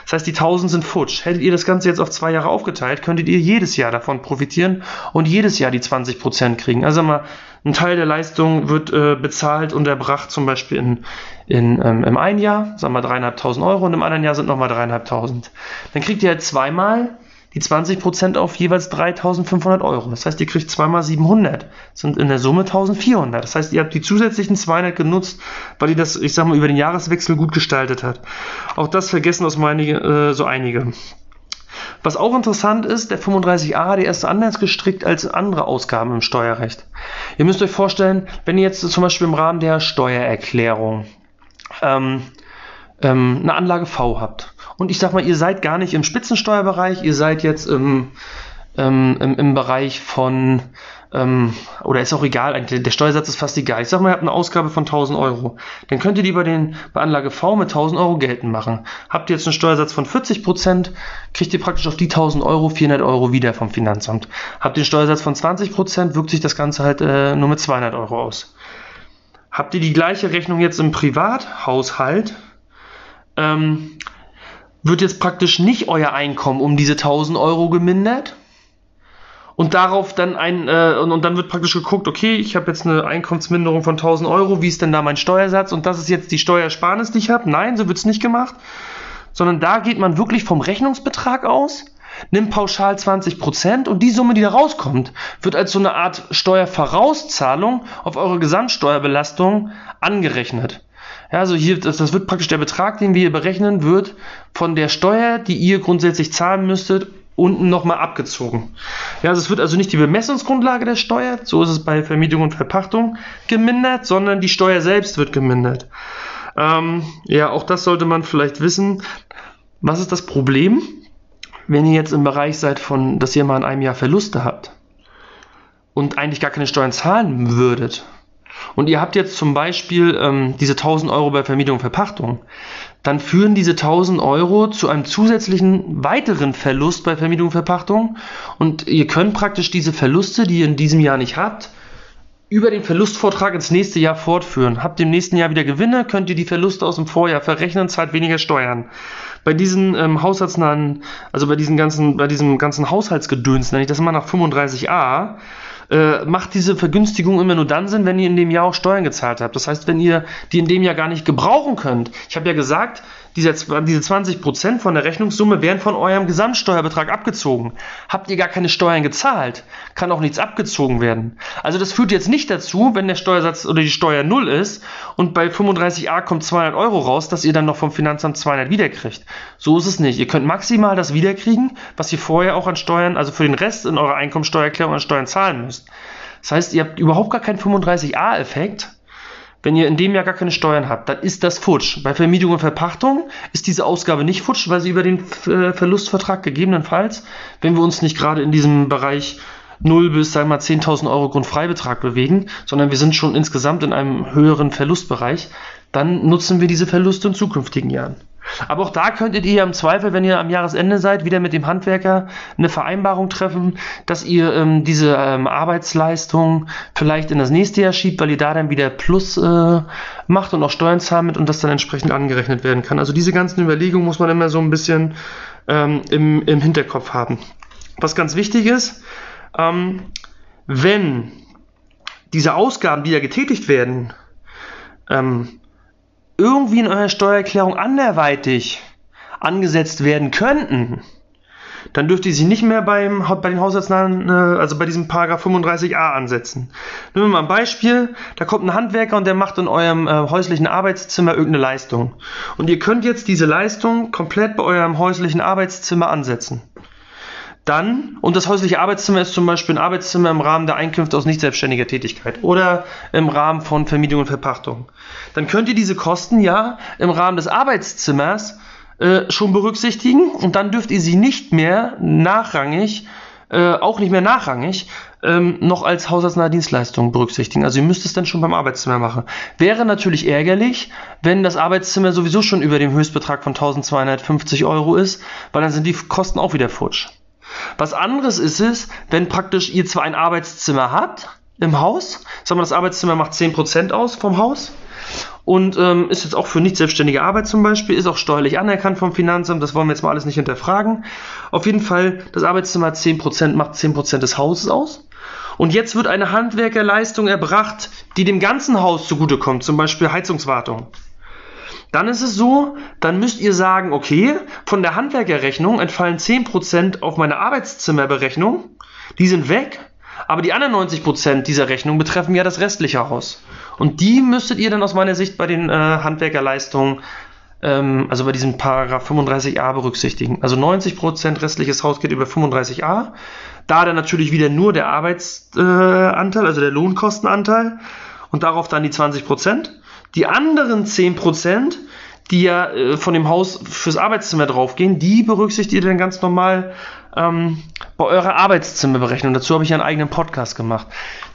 Das heißt, die 1000 sind futsch. Hättet ihr das Ganze jetzt auf zwei Jahre aufgeteilt, könntet ihr jedes Jahr davon profitieren und jedes Jahr die 20% kriegen. Also mal, ein Teil der Leistung wird äh, bezahlt und erbracht, zum Beispiel in, in, ähm, im einen Jahr, sagen wir 3.500 Euro und im anderen Jahr sind nochmal 3.500. Dann kriegt ihr halt zweimal die 20% auf jeweils 3.500 Euro. Das heißt, ihr kriegt zweimal 700. Das sind in der Summe 1.400. Das heißt, ihr habt die zusätzlichen 200 genutzt, weil ihr das, ich sag mal, über den Jahreswechsel gut gestaltet hat. Auch das vergessen aus meine, äh, so einige. Was auch interessant ist, der 35a, der ist anders gestrickt als andere Ausgaben im Steuerrecht. Ihr müsst euch vorstellen, wenn ihr jetzt zum Beispiel im Rahmen der Steuererklärung ähm, ähm, eine Anlage V habt und ich sag mal, ihr seid gar nicht im Spitzensteuerbereich, ihr seid jetzt im, ähm, im, im Bereich von, ähm, oder ist auch egal, der Steuersatz ist fast egal. Ich sag mal, ihr habt eine Ausgabe von 1000 Euro. Dann könnt ihr die bei, den, bei Anlage V mit 1000 Euro geltend machen. Habt ihr jetzt einen Steuersatz von 40 Prozent, kriegt ihr praktisch auf die 1000 Euro 400 Euro wieder vom Finanzamt. Habt ihr einen Steuersatz von 20 Prozent, wirkt sich das Ganze halt äh, nur mit 200 Euro aus. Habt ihr die gleiche Rechnung jetzt im Privathaushalt, ähm, wird jetzt praktisch nicht euer Einkommen um diese 1000 Euro gemindert. Und darauf dann ein, äh, und, und, dann wird praktisch geguckt, okay, ich habe jetzt eine Einkommensminderung von 1000 Euro, wie ist denn da mein Steuersatz? Und das ist jetzt die Steuersparnis, die ich habe. Nein, so wird es nicht gemacht. Sondern da geht man wirklich vom Rechnungsbetrag aus nimm pauschal 20% und die Summe, die da rauskommt, wird als so eine Art Steuervorauszahlung auf eure Gesamtsteuerbelastung angerechnet. Ja, also hier, das, das wird praktisch der Betrag, den wir hier berechnen, wird von der Steuer, die ihr grundsätzlich zahlen müsstet, unten nochmal abgezogen. Ja, also es wird also nicht die Bemessungsgrundlage der Steuer, so ist es bei Vermietung und Verpachtung gemindert, sondern die Steuer selbst wird gemindert. Ähm, ja, auch das sollte man vielleicht wissen. Was ist das Problem, wenn ihr jetzt im Bereich seid von, dass ihr mal in einem Jahr Verluste habt und eigentlich gar keine Steuern zahlen würdet? Und ihr habt jetzt zum Beispiel ähm, diese 1000 Euro bei Vermietung und Verpachtung dann führen diese 1000 Euro zu einem zusätzlichen weiteren Verlust bei Vermietung und Verpachtung und ihr könnt praktisch diese Verluste, die ihr in diesem Jahr nicht habt, über den Verlustvortrag ins nächste Jahr fortführen. Habt im nächsten Jahr wieder Gewinne, könnt ihr die Verluste aus dem Vorjahr verrechnen, zahlt weniger Steuern. Bei diesen ähm, haushaltsnahen, also bei diesen ganzen, bei diesem ganzen Haushaltsgedöns, nenne ich das immer nach 35a, äh, macht diese Vergünstigung immer nur dann Sinn, wenn ihr in dem Jahr auch Steuern gezahlt habt. Das heißt, wenn ihr die in dem Jahr gar nicht gebrauchen könnt. Ich habe ja gesagt, diese, diese 20% von der Rechnungssumme werden von eurem Gesamtsteuerbetrag abgezogen. Habt ihr gar keine Steuern gezahlt, kann auch nichts abgezogen werden. Also das führt jetzt nicht dazu, wenn der Steuersatz oder die Steuer null ist und bei 35a kommt 200 Euro raus, dass ihr dann noch vom Finanzamt 200 wiederkriegt. So ist es nicht. Ihr könnt maximal das wiederkriegen, was ihr vorher auch an Steuern, also für den Rest in eurer Einkommensteuererklärung an Steuern zahlen müsst. Das heißt, ihr habt überhaupt gar keinen 35a-Effekt, wenn ihr in dem Jahr gar keine Steuern habt, dann ist das futsch. Bei Vermietung und Verpachtung ist diese Ausgabe nicht futsch, weil sie über den äh, Verlustvertrag gegebenenfalls, wenn wir uns nicht gerade in diesem Bereich 0 bis, sagen wir mal, 10.000 Euro Grundfreibetrag bewegen, sondern wir sind schon insgesamt in einem höheren Verlustbereich, dann nutzen wir diese Verluste in zukünftigen Jahren. Aber auch da könntet ihr im Zweifel, wenn ihr am Jahresende seid, wieder mit dem Handwerker eine Vereinbarung treffen, dass ihr ähm, diese ähm, Arbeitsleistung vielleicht in das nächste Jahr schiebt, weil ihr da dann wieder Plus äh, macht und auch Steuern zahlt und das dann entsprechend angerechnet werden kann. Also diese ganzen Überlegungen muss man immer so ein bisschen ähm, im, im Hinterkopf haben. Was ganz wichtig ist, ähm, wenn diese Ausgaben, die da getätigt werden, ähm, irgendwie in eurer Steuererklärung anderweitig angesetzt werden könnten, dann dürft ihr sie nicht mehr beim, bei den Haushaltsnamen, äh, also bei diesem Paragraph 35a ansetzen. Nehmen wir mal ein Beispiel, da kommt ein Handwerker und der macht in eurem äh, häuslichen Arbeitszimmer irgendeine Leistung. Und ihr könnt jetzt diese Leistung komplett bei eurem häuslichen Arbeitszimmer ansetzen. Dann, und das häusliche Arbeitszimmer ist zum Beispiel ein Arbeitszimmer im Rahmen der Einkünfte aus nicht selbstständiger Tätigkeit oder im Rahmen von Vermietung und Verpachtung. Dann könnt ihr diese Kosten ja im Rahmen des Arbeitszimmers äh, schon berücksichtigen und dann dürft ihr sie nicht mehr nachrangig, äh, auch nicht mehr nachrangig, ähm, noch als haushaltsnahe Dienstleistung berücksichtigen. Also ihr müsst es dann schon beim Arbeitszimmer machen. Wäre natürlich ärgerlich, wenn das Arbeitszimmer sowieso schon über dem Höchstbetrag von 1250 Euro ist, weil dann sind die Kosten auch wieder futsch. Was anderes ist es, wenn praktisch ihr zwar ein Arbeitszimmer habt im Haus, sagen wir, das Arbeitszimmer macht 10% aus vom Haus und ähm, ist jetzt auch für nicht selbstständige Arbeit zum Beispiel, ist auch steuerlich anerkannt vom Finanzamt, das wollen wir jetzt mal alles nicht hinterfragen. Auf jeden Fall, das Arbeitszimmer 10% macht 10% des Hauses aus. Und jetzt wird eine Handwerkerleistung erbracht, die dem ganzen Haus zugutekommt, zum Beispiel Heizungswartung. Dann ist es so, dann müsst ihr sagen, okay, von der Handwerkerrechnung entfallen 10% auf meine Arbeitszimmerberechnung, die sind weg, aber die anderen 90% dieser Rechnung betreffen ja das restliche Haus. Und die müsstet ihr dann aus meiner Sicht bei den äh, Handwerkerleistungen, ähm, also bei diesem Paragraph 35a berücksichtigen. Also 90% restliches Haus geht über 35a. Da dann natürlich wieder nur der Arbeitsanteil, äh, also der Lohnkostenanteil und darauf dann die 20%. Die anderen 10%, die ja äh, von dem Haus fürs Arbeitszimmer draufgehen, die berücksichtigt ihr dann ganz normal ähm, bei eurer Arbeitszimmerberechnung. Dazu habe ich einen eigenen Podcast gemacht.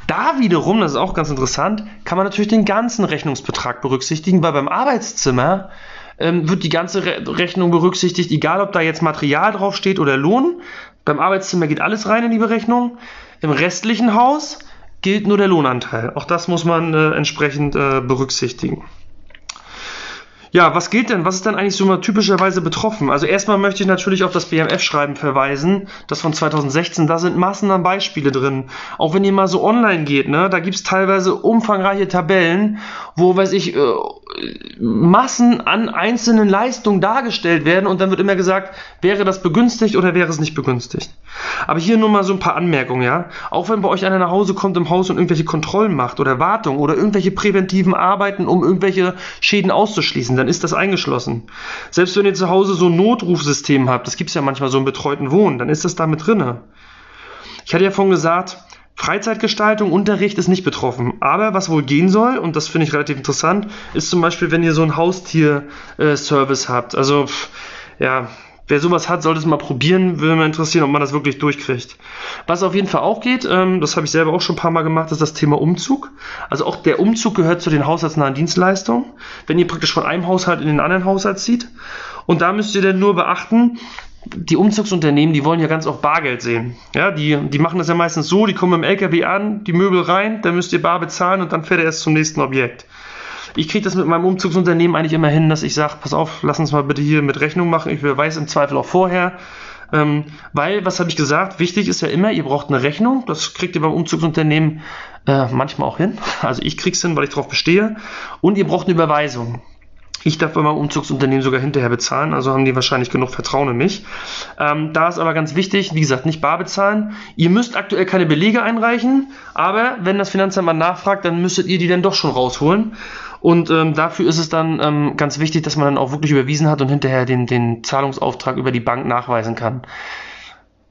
Da wiederum, das ist auch ganz interessant, kann man natürlich den ganzen Rechnungsbetrag berücksichtigen, weil beim Arbeitszimmer ähm, wird die ganze Re Rechnung berücksichtigt, egal ob da jetzt Material draufsteht oder Lohn. Beim Arbeitszimmer geht alles rein in die Berechnung. Im restlichen Haus gilt nur der Lohnanteil. Auch das muss man äh, entsprechend äh, berücksichtigen. Ja, was gilt denn? Was ist denn eigentlich so mal typischerweise betroffen? Also erstmal möchte ich natürlich auf das BMF-Schreiben verweisen, das von 2016, da sind Massen an Beispiele drin. Auch wenn ihr mal so online geht, ne, da gibt's teilweise umfangreiche Tabellen, wo, weiß ich, äh, Massen an einzelnen Leistungen dargestellt werden und dann wird immer gesagt, wäre das begünstigt oder wäre es nicht begünstigt. Aber hier nur mal so ein paar Anmerkungen, ja. Auch wenn bei euch einer nach Hause kommt im Haus und irgendwelche Kontrollen macht oder Wartung oder irgendwelche präventiven Arbeiten, um irgendwelche Schäden auszuschließen, dann ist das eingeschlossen. Selbst wenn ihr zu Hause so ein Notrufsystem habt, das gibt es ja manchmal so im betreuten Wohnen, dann ist das da mit drinne. Ich hatte ja vorhin gesagt, Freizeitgestaltung, Unterricht ist nicht betroffen. Aber was wohl gehen soll, und das finde ich relativ interessant, ist zum Beispiel, wenn ihr so einen Haustier-Service äh, habt. Also, ja, wer sowas hat, sollte es mal probieren. Würde mich interessieren, ob man das wirklich durchkriegt. Was auf jeden Fall auch geht, ähm, das habe ich selber auch schon ein paar Mal gemacht, ist das Thema Umzug. Also auch der Umzug gehört zu den haushaltsnahen Dienstleistungen. Wenn ihr praktisch von einem Haushalt in den anderen Haushalt zieht. Und da müsst ihr dann nur beachten, die Umzugsunternehmen, die wollen ja ganz oft Bargeld sehen. Ja, die, die machen das ja meistens so, die kommen im LKW an, die Möbel rein, dann müsst ihr bar bezahlen und dann fährt er erst zum nächsten Objekt. Ich kriege das mit meinem Umzugsunternehmen eigentlich immer hin, dass ich sage, pass auf, lass uns mal bitte hier mit Rechnung machen. Ich weiß im Zweifel auch vorher. Ähm, weil, was habe ich gesagt, wichtig ist ja immer, ihr braucht eine Rechnung. Das kriegt ihr beim Umzugsunternehmen äh, manchmal auch hin. Also ich krieg's hin, weil ich darauf bestehe. Und ihr braucht eine Überweisung. Ich darf bei meinem Umzugsunternehmen sogar hinterher bezahlen, also haben die wahrscheinlich genug Vertrauen in mich. Ähm, da ist aber ganz wichtig, wie gesagt, nicht bar bezahlen. Ihr müsst aktuell keine Belege einreichen, aber wenn das Finanzamt mal nachfragt, dann müsstet ihr die dann doch schon rausholen. Und ähm, dafür ist es dann ähm, ganz wichtig, dass man dann auch wirklich überwiesen hat und hinterher den, den Zahlungsauftrag über die Bank nachweisen kann.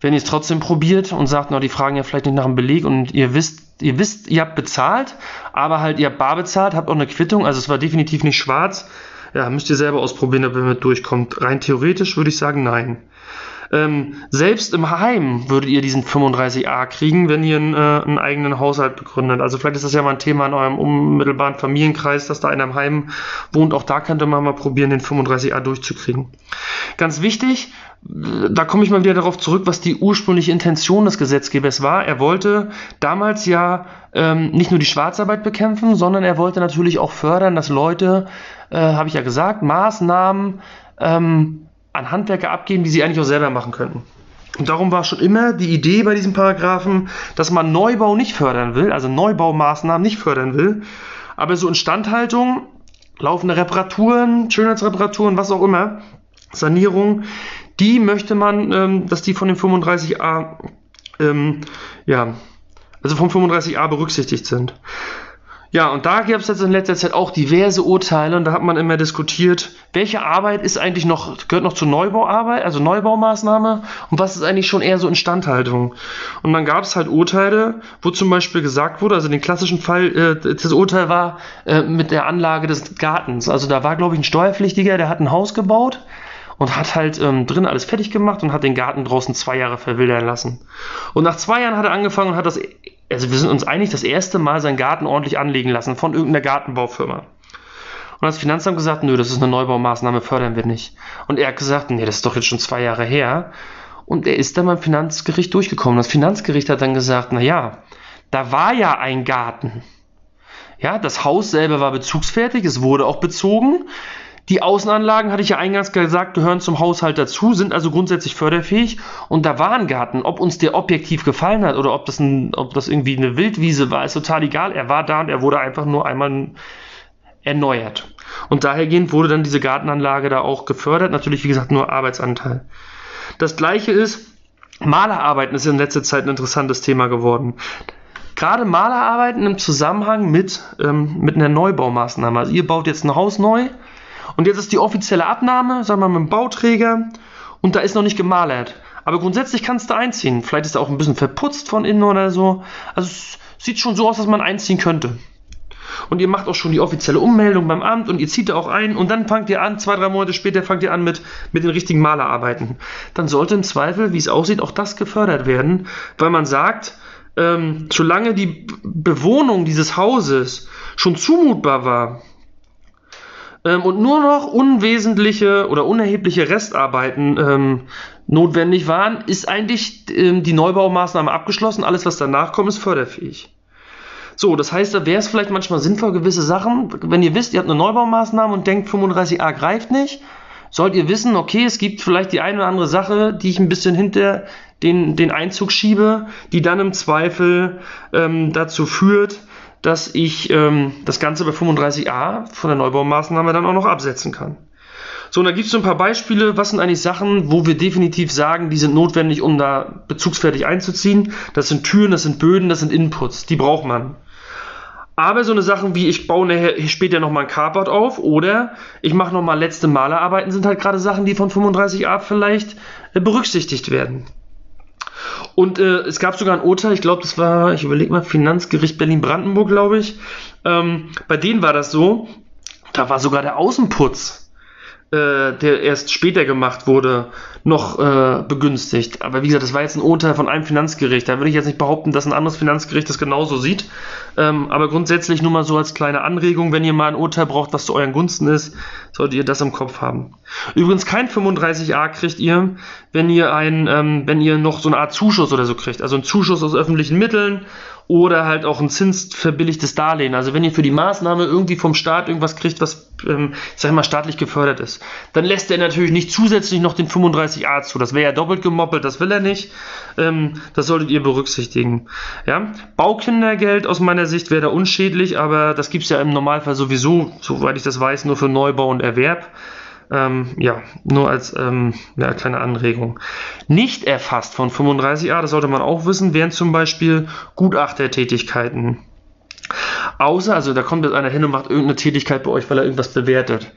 Wenn ihr es trotzdem probiert und sagt, na, die fragen ja vielleicht nicht nach einem Beleg und ihr wisst, ihr wisst, ihr habt bezahlt, aber halt ihr habt bar bezahlt, habt auch eine Quittung, also es war definitiv nicht schwarz, ja, müsst ihr selber ausprobieren, ob ihr mit durchkommt. Rein theoretisch würde ich sagen, nein. Ähm, selbst im Heim würdet ihr diesen 35a kriegen, wenn ihr einen, äh, einen, eigenen Haushalt begründet. Also vielleicht ist das ja mal ein Thema in eurem unmittelbaren Familienkreis, dass da einer im Heim wohnt. Auch da könnte man mal probieren, den 35a durchzukriegen. Ganz wichtig, da komme ich mal wieder darauf zurück, was die ursprüngliche Intention des Gesetzgebers war. Er wollte damals ja ähm, nicht nur die Schwarzarbeit bekämpfen, sondern er wollte natürlich auch fördern, dass Leute, äh, habe ich ja gesagt, Maßnahmen ähm, an Handwerker abgeben, die sie eigentlich auch selber machen könnten. Und darum war schon immer die Idee bei diesem Paragraphen, dass man Neubau nicht fördern will, also Neubaumaßnahmen nicht fördern will, aber so Instandhaltung, laufende Reparaturen, Schönheitsreparaturen, was auch immer, Sanierung, die möchte man, ähm, dass die von dem 35a, ähm, ja, also vom 35a berücksichtigt sind. Ja, und da gab es jetzt in letzter Zeit auch diverse Urteile und da hat man immer diskutiert, welche Arbeit ist eigentlich noch, gehört noch zur Neubauarbeit, also Neubaumaßnahme und was ist eigentlich schon eher so Instandhaltung. Und dann gab es halt Urteile, wo zum Beispiel gesagt wurde, also den klassischen Fall, äh, das Urteil war äh, mit der Anlage des Gartens. Also da war, glaube ich, ein Steuerpflichtiger, der hat ein Haus gebaut und hat halt ähm, drin alles fertig gemacht und hat den Garten draußen zwei Jahre verwildern lassen. Und nach zwei Jahren hat er angefangen und hat das, also wir sind uns einig, das erste Mal seinen Garten ordentlich anlegen lassen von irgendeiner Gartenbaufirma. Und das Finanzamt gesagt, nö, das ist eine Neubaumaßnahme, fördern wir nicht. Und er hat gesagt, nee, das ist doch jetzt schon zwei Jahre her. Und er ist dann beim Finanzgericht durchgekommen. Das Finanzgericht hat dann gesagt, na ja, da war ja ein Garten. Ja, das Haus selber war bezugsfertig, es wurde auch bezogen. Die Außenanlagen, hatte ich ja eingangs gesagt, gehören zum Haushalt dazu, sind also grundsätzlich förderfähig. Und da war ein Garten. Ob uns der objektiv gefallen hat oder ob das, ein, ob das irgendwie eine Wildwiese war, ist total egal. Er war da und er wurde einfach nur einmal erneuert. Und dahergehend wurde dann diese Gartenanlage da auch gefördert. Natürlich, wie gesagt, nur Arbeitsanteil. Das gleiche ist, Malerarbeiten ist in letzter Zeit ein interessantes Thema geworden. Gerade Malerarbeiten im Zusammenhang mit, ähm, mit einer Neubaumaßnahme. Also ihr baut jetzt ein Haus neu und jetzt ist die offizielle Abnahme, sagen wir mal, mit dem Bauträger und da ist noch nicht gemalert. Aber grundsätzlich kannst du einziehen. Vielleicht ist er auch ein bisschen verputzt von innen oder so. Also es sieht schon so aus, dass man einziehen könnte. Und ihr macht auch schon die offizielle Ummeldung beim Amt und ihr zieht da auch ein und dann fangt ihr an, zwei, drei Monate später fangt ihr an mit, mit den richtigen Malerarbeiten. Dann sollte im Zweifel, wie es aussieht, auch das gefördert werden, weil man sagt, ähm, solange die Bewohnung dieses Hauses schon zumutbar war, ähm, und nur noch unwesentliche oder unerhebliche Restarbeiten ähm, notwendig waren, ist eigentlich ähm, die Neubaumaßnahme abgeschlossen. Alles, was danach kommt, ist förderfähig. So, das heißt, da wäre es vielleicht manchmal sinnvoll, gewisse Sachen, wenn ihr wisst, ihr habt eine Neubaumaßnahme und denkt, 35a greift nicht, sollt ihr wissen, okay, es gibt vielleicht die eine oder andere Sache, die ich ein bisschen hinter den, den Einzug schiebe, die dann im Zweifel ähm, dazu führt, dass ich ähm, das Ganze bei 35a von der Neubaumaßnahme dann auch noch absetzen kann. So, und da gibt es so ein paar Beispiele, was sind eigentlich Sachen, wo wir definitiv sagen, die sind notwendig, um da bezugsfertig einzuziehen. Das sind Türen, das sind Böden, das sind Inputs, die braucht man. Aber so eine Sachen wie ich baue nachher, später nochmal ein Carport auf oder ich mache nochmal letzte Malerarbeiten sind halt gerade Sachen, die von 35a vielleicht äh, berücksichtigt werden. Und äh, es gab sogar ein Urteil, ich glaube, das war, ich überlege mal, Finanzgericht Berlin-Brandenburg, glaube ich. Ähm, bei denen war das so, da war sogar der Außenputz äh, der erst später gemacht wurde, noch äh, begünstigt. Aber wie gesagt, das war jetzt ein Urteil von einem Finanzgericht. Da würde ich jetzt nicht behaupten, dass ein anderes Finanzgericht das genauso sieht. Ähm, aber grundsätzlich nur mal so als kleine Anregung, wenn ihr mal ein Urteil braucht, was zu euren Gunsten ist, solltet ihr das im Kopf haben. Übrigens kein 35a kriegt ihr, wenn ihr ein, ähm, wenn ihr noch so eine Art Zuschuss oder so kriegt. Also ein Zuschuss aus öffentlichen Mitteln oder halt auch ein zinsverbilligtes Darlehen. Also wenn ihr für die Maßnahme irgendwie vom Staat irgendwas kriegt, was, ähm, ich sag mal, staatlich gefördert ist, dann lässt er natürlich nicht zusätzlich noch den 35a zu. Das wäre ja doppelt gemoppelt, das will er nicht. Ähm, das solltet ihr berücksichtigen. Ja? Baukindergeld aus meiner Sicht wäre da unschädlich, aber das gibt's ja im Normalfall sowieso, soweit ich das weiß, nur für Neubau und Erwerb. Ähm, ja, nur als ähm, ja, kleine Anregung. Nicht erfasst von 35a, das sollte man auch wissen, wären zum Beispiel Gutachtertätigkeiten. Außer, also da kommt jetzt einer hin und macht irgendeine Tätigkeit bei euch, weil er irgendwas bewertet.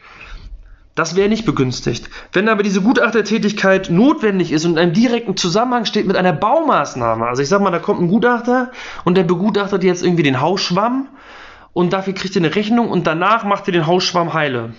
Das wäre nicht begünstigt. Wenn aber diese Gutachtertätigkeit notwendig ist und in einem direkten Zusammenhang steht mit einer Baumaßnahme, also ich sag mal, da kommt ein Gutachter und der begutachtet jetzt irgendwie den Hausschwamm und dafür kriegt ihr eine Rechnung und danach macht ihr den Hausschwamm heile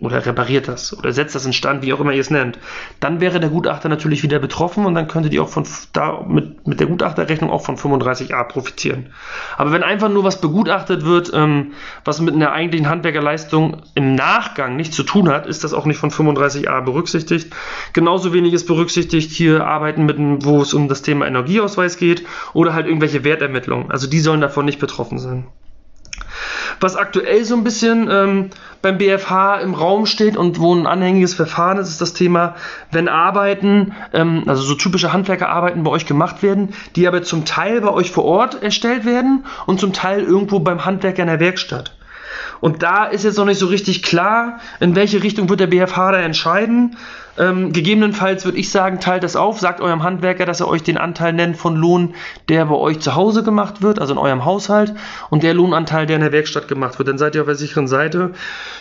oder repariert das oder setzt das in Stand, wie auch immer ihr es nennt, dann wäre der Gutachter natürlich wieder betroffen und dann könntet ihr auch von da mit, mit der Gutachterrechnung auch von 35a profitieren. Aber wenn einfach nur was begutachtet wird, ähm, was mit einer eigentlichen Handwerkerleistung im Nachgang nichts zu tun hat, ist das auch nicht von 35a berücksichtigt. Genauso wenig ist berücksichtigt hier Arbeiten mit, wo es um das Thema Energieausweis geht oder halt irgendwelche Wertermittlungen. Also die sollen davon nicht betroffen sein. Was aktuell so ein bisschen ähm, beim BFH im Raum steht und wo ein anhängiges Verfahren ist, ist das Thema, wenn Arbeiten, ähm, also so typische Handwerkerarbeiten bei euch gemacht werden, die aber zum Teil bei euch vor Ort erstellt werden und zum Teil irgendwo beim Handwerker in der Werkstatt. Und da ist jetzt noch nicht so richtig klar, in welche Richtung wird der BFH da entscheiden. Ähm, gegebenenfalls würde ich sagen, teilt das auf, sagt eurem Handwerker, dass er euch den Anteil nennt von Lohn, der bei euch zu Hause gemacht wird, also in eurem Haushalt, und der Lohnanteil, der in der Werkstatt gemacht wird. Dann seid ihr auf der sicheren Seite.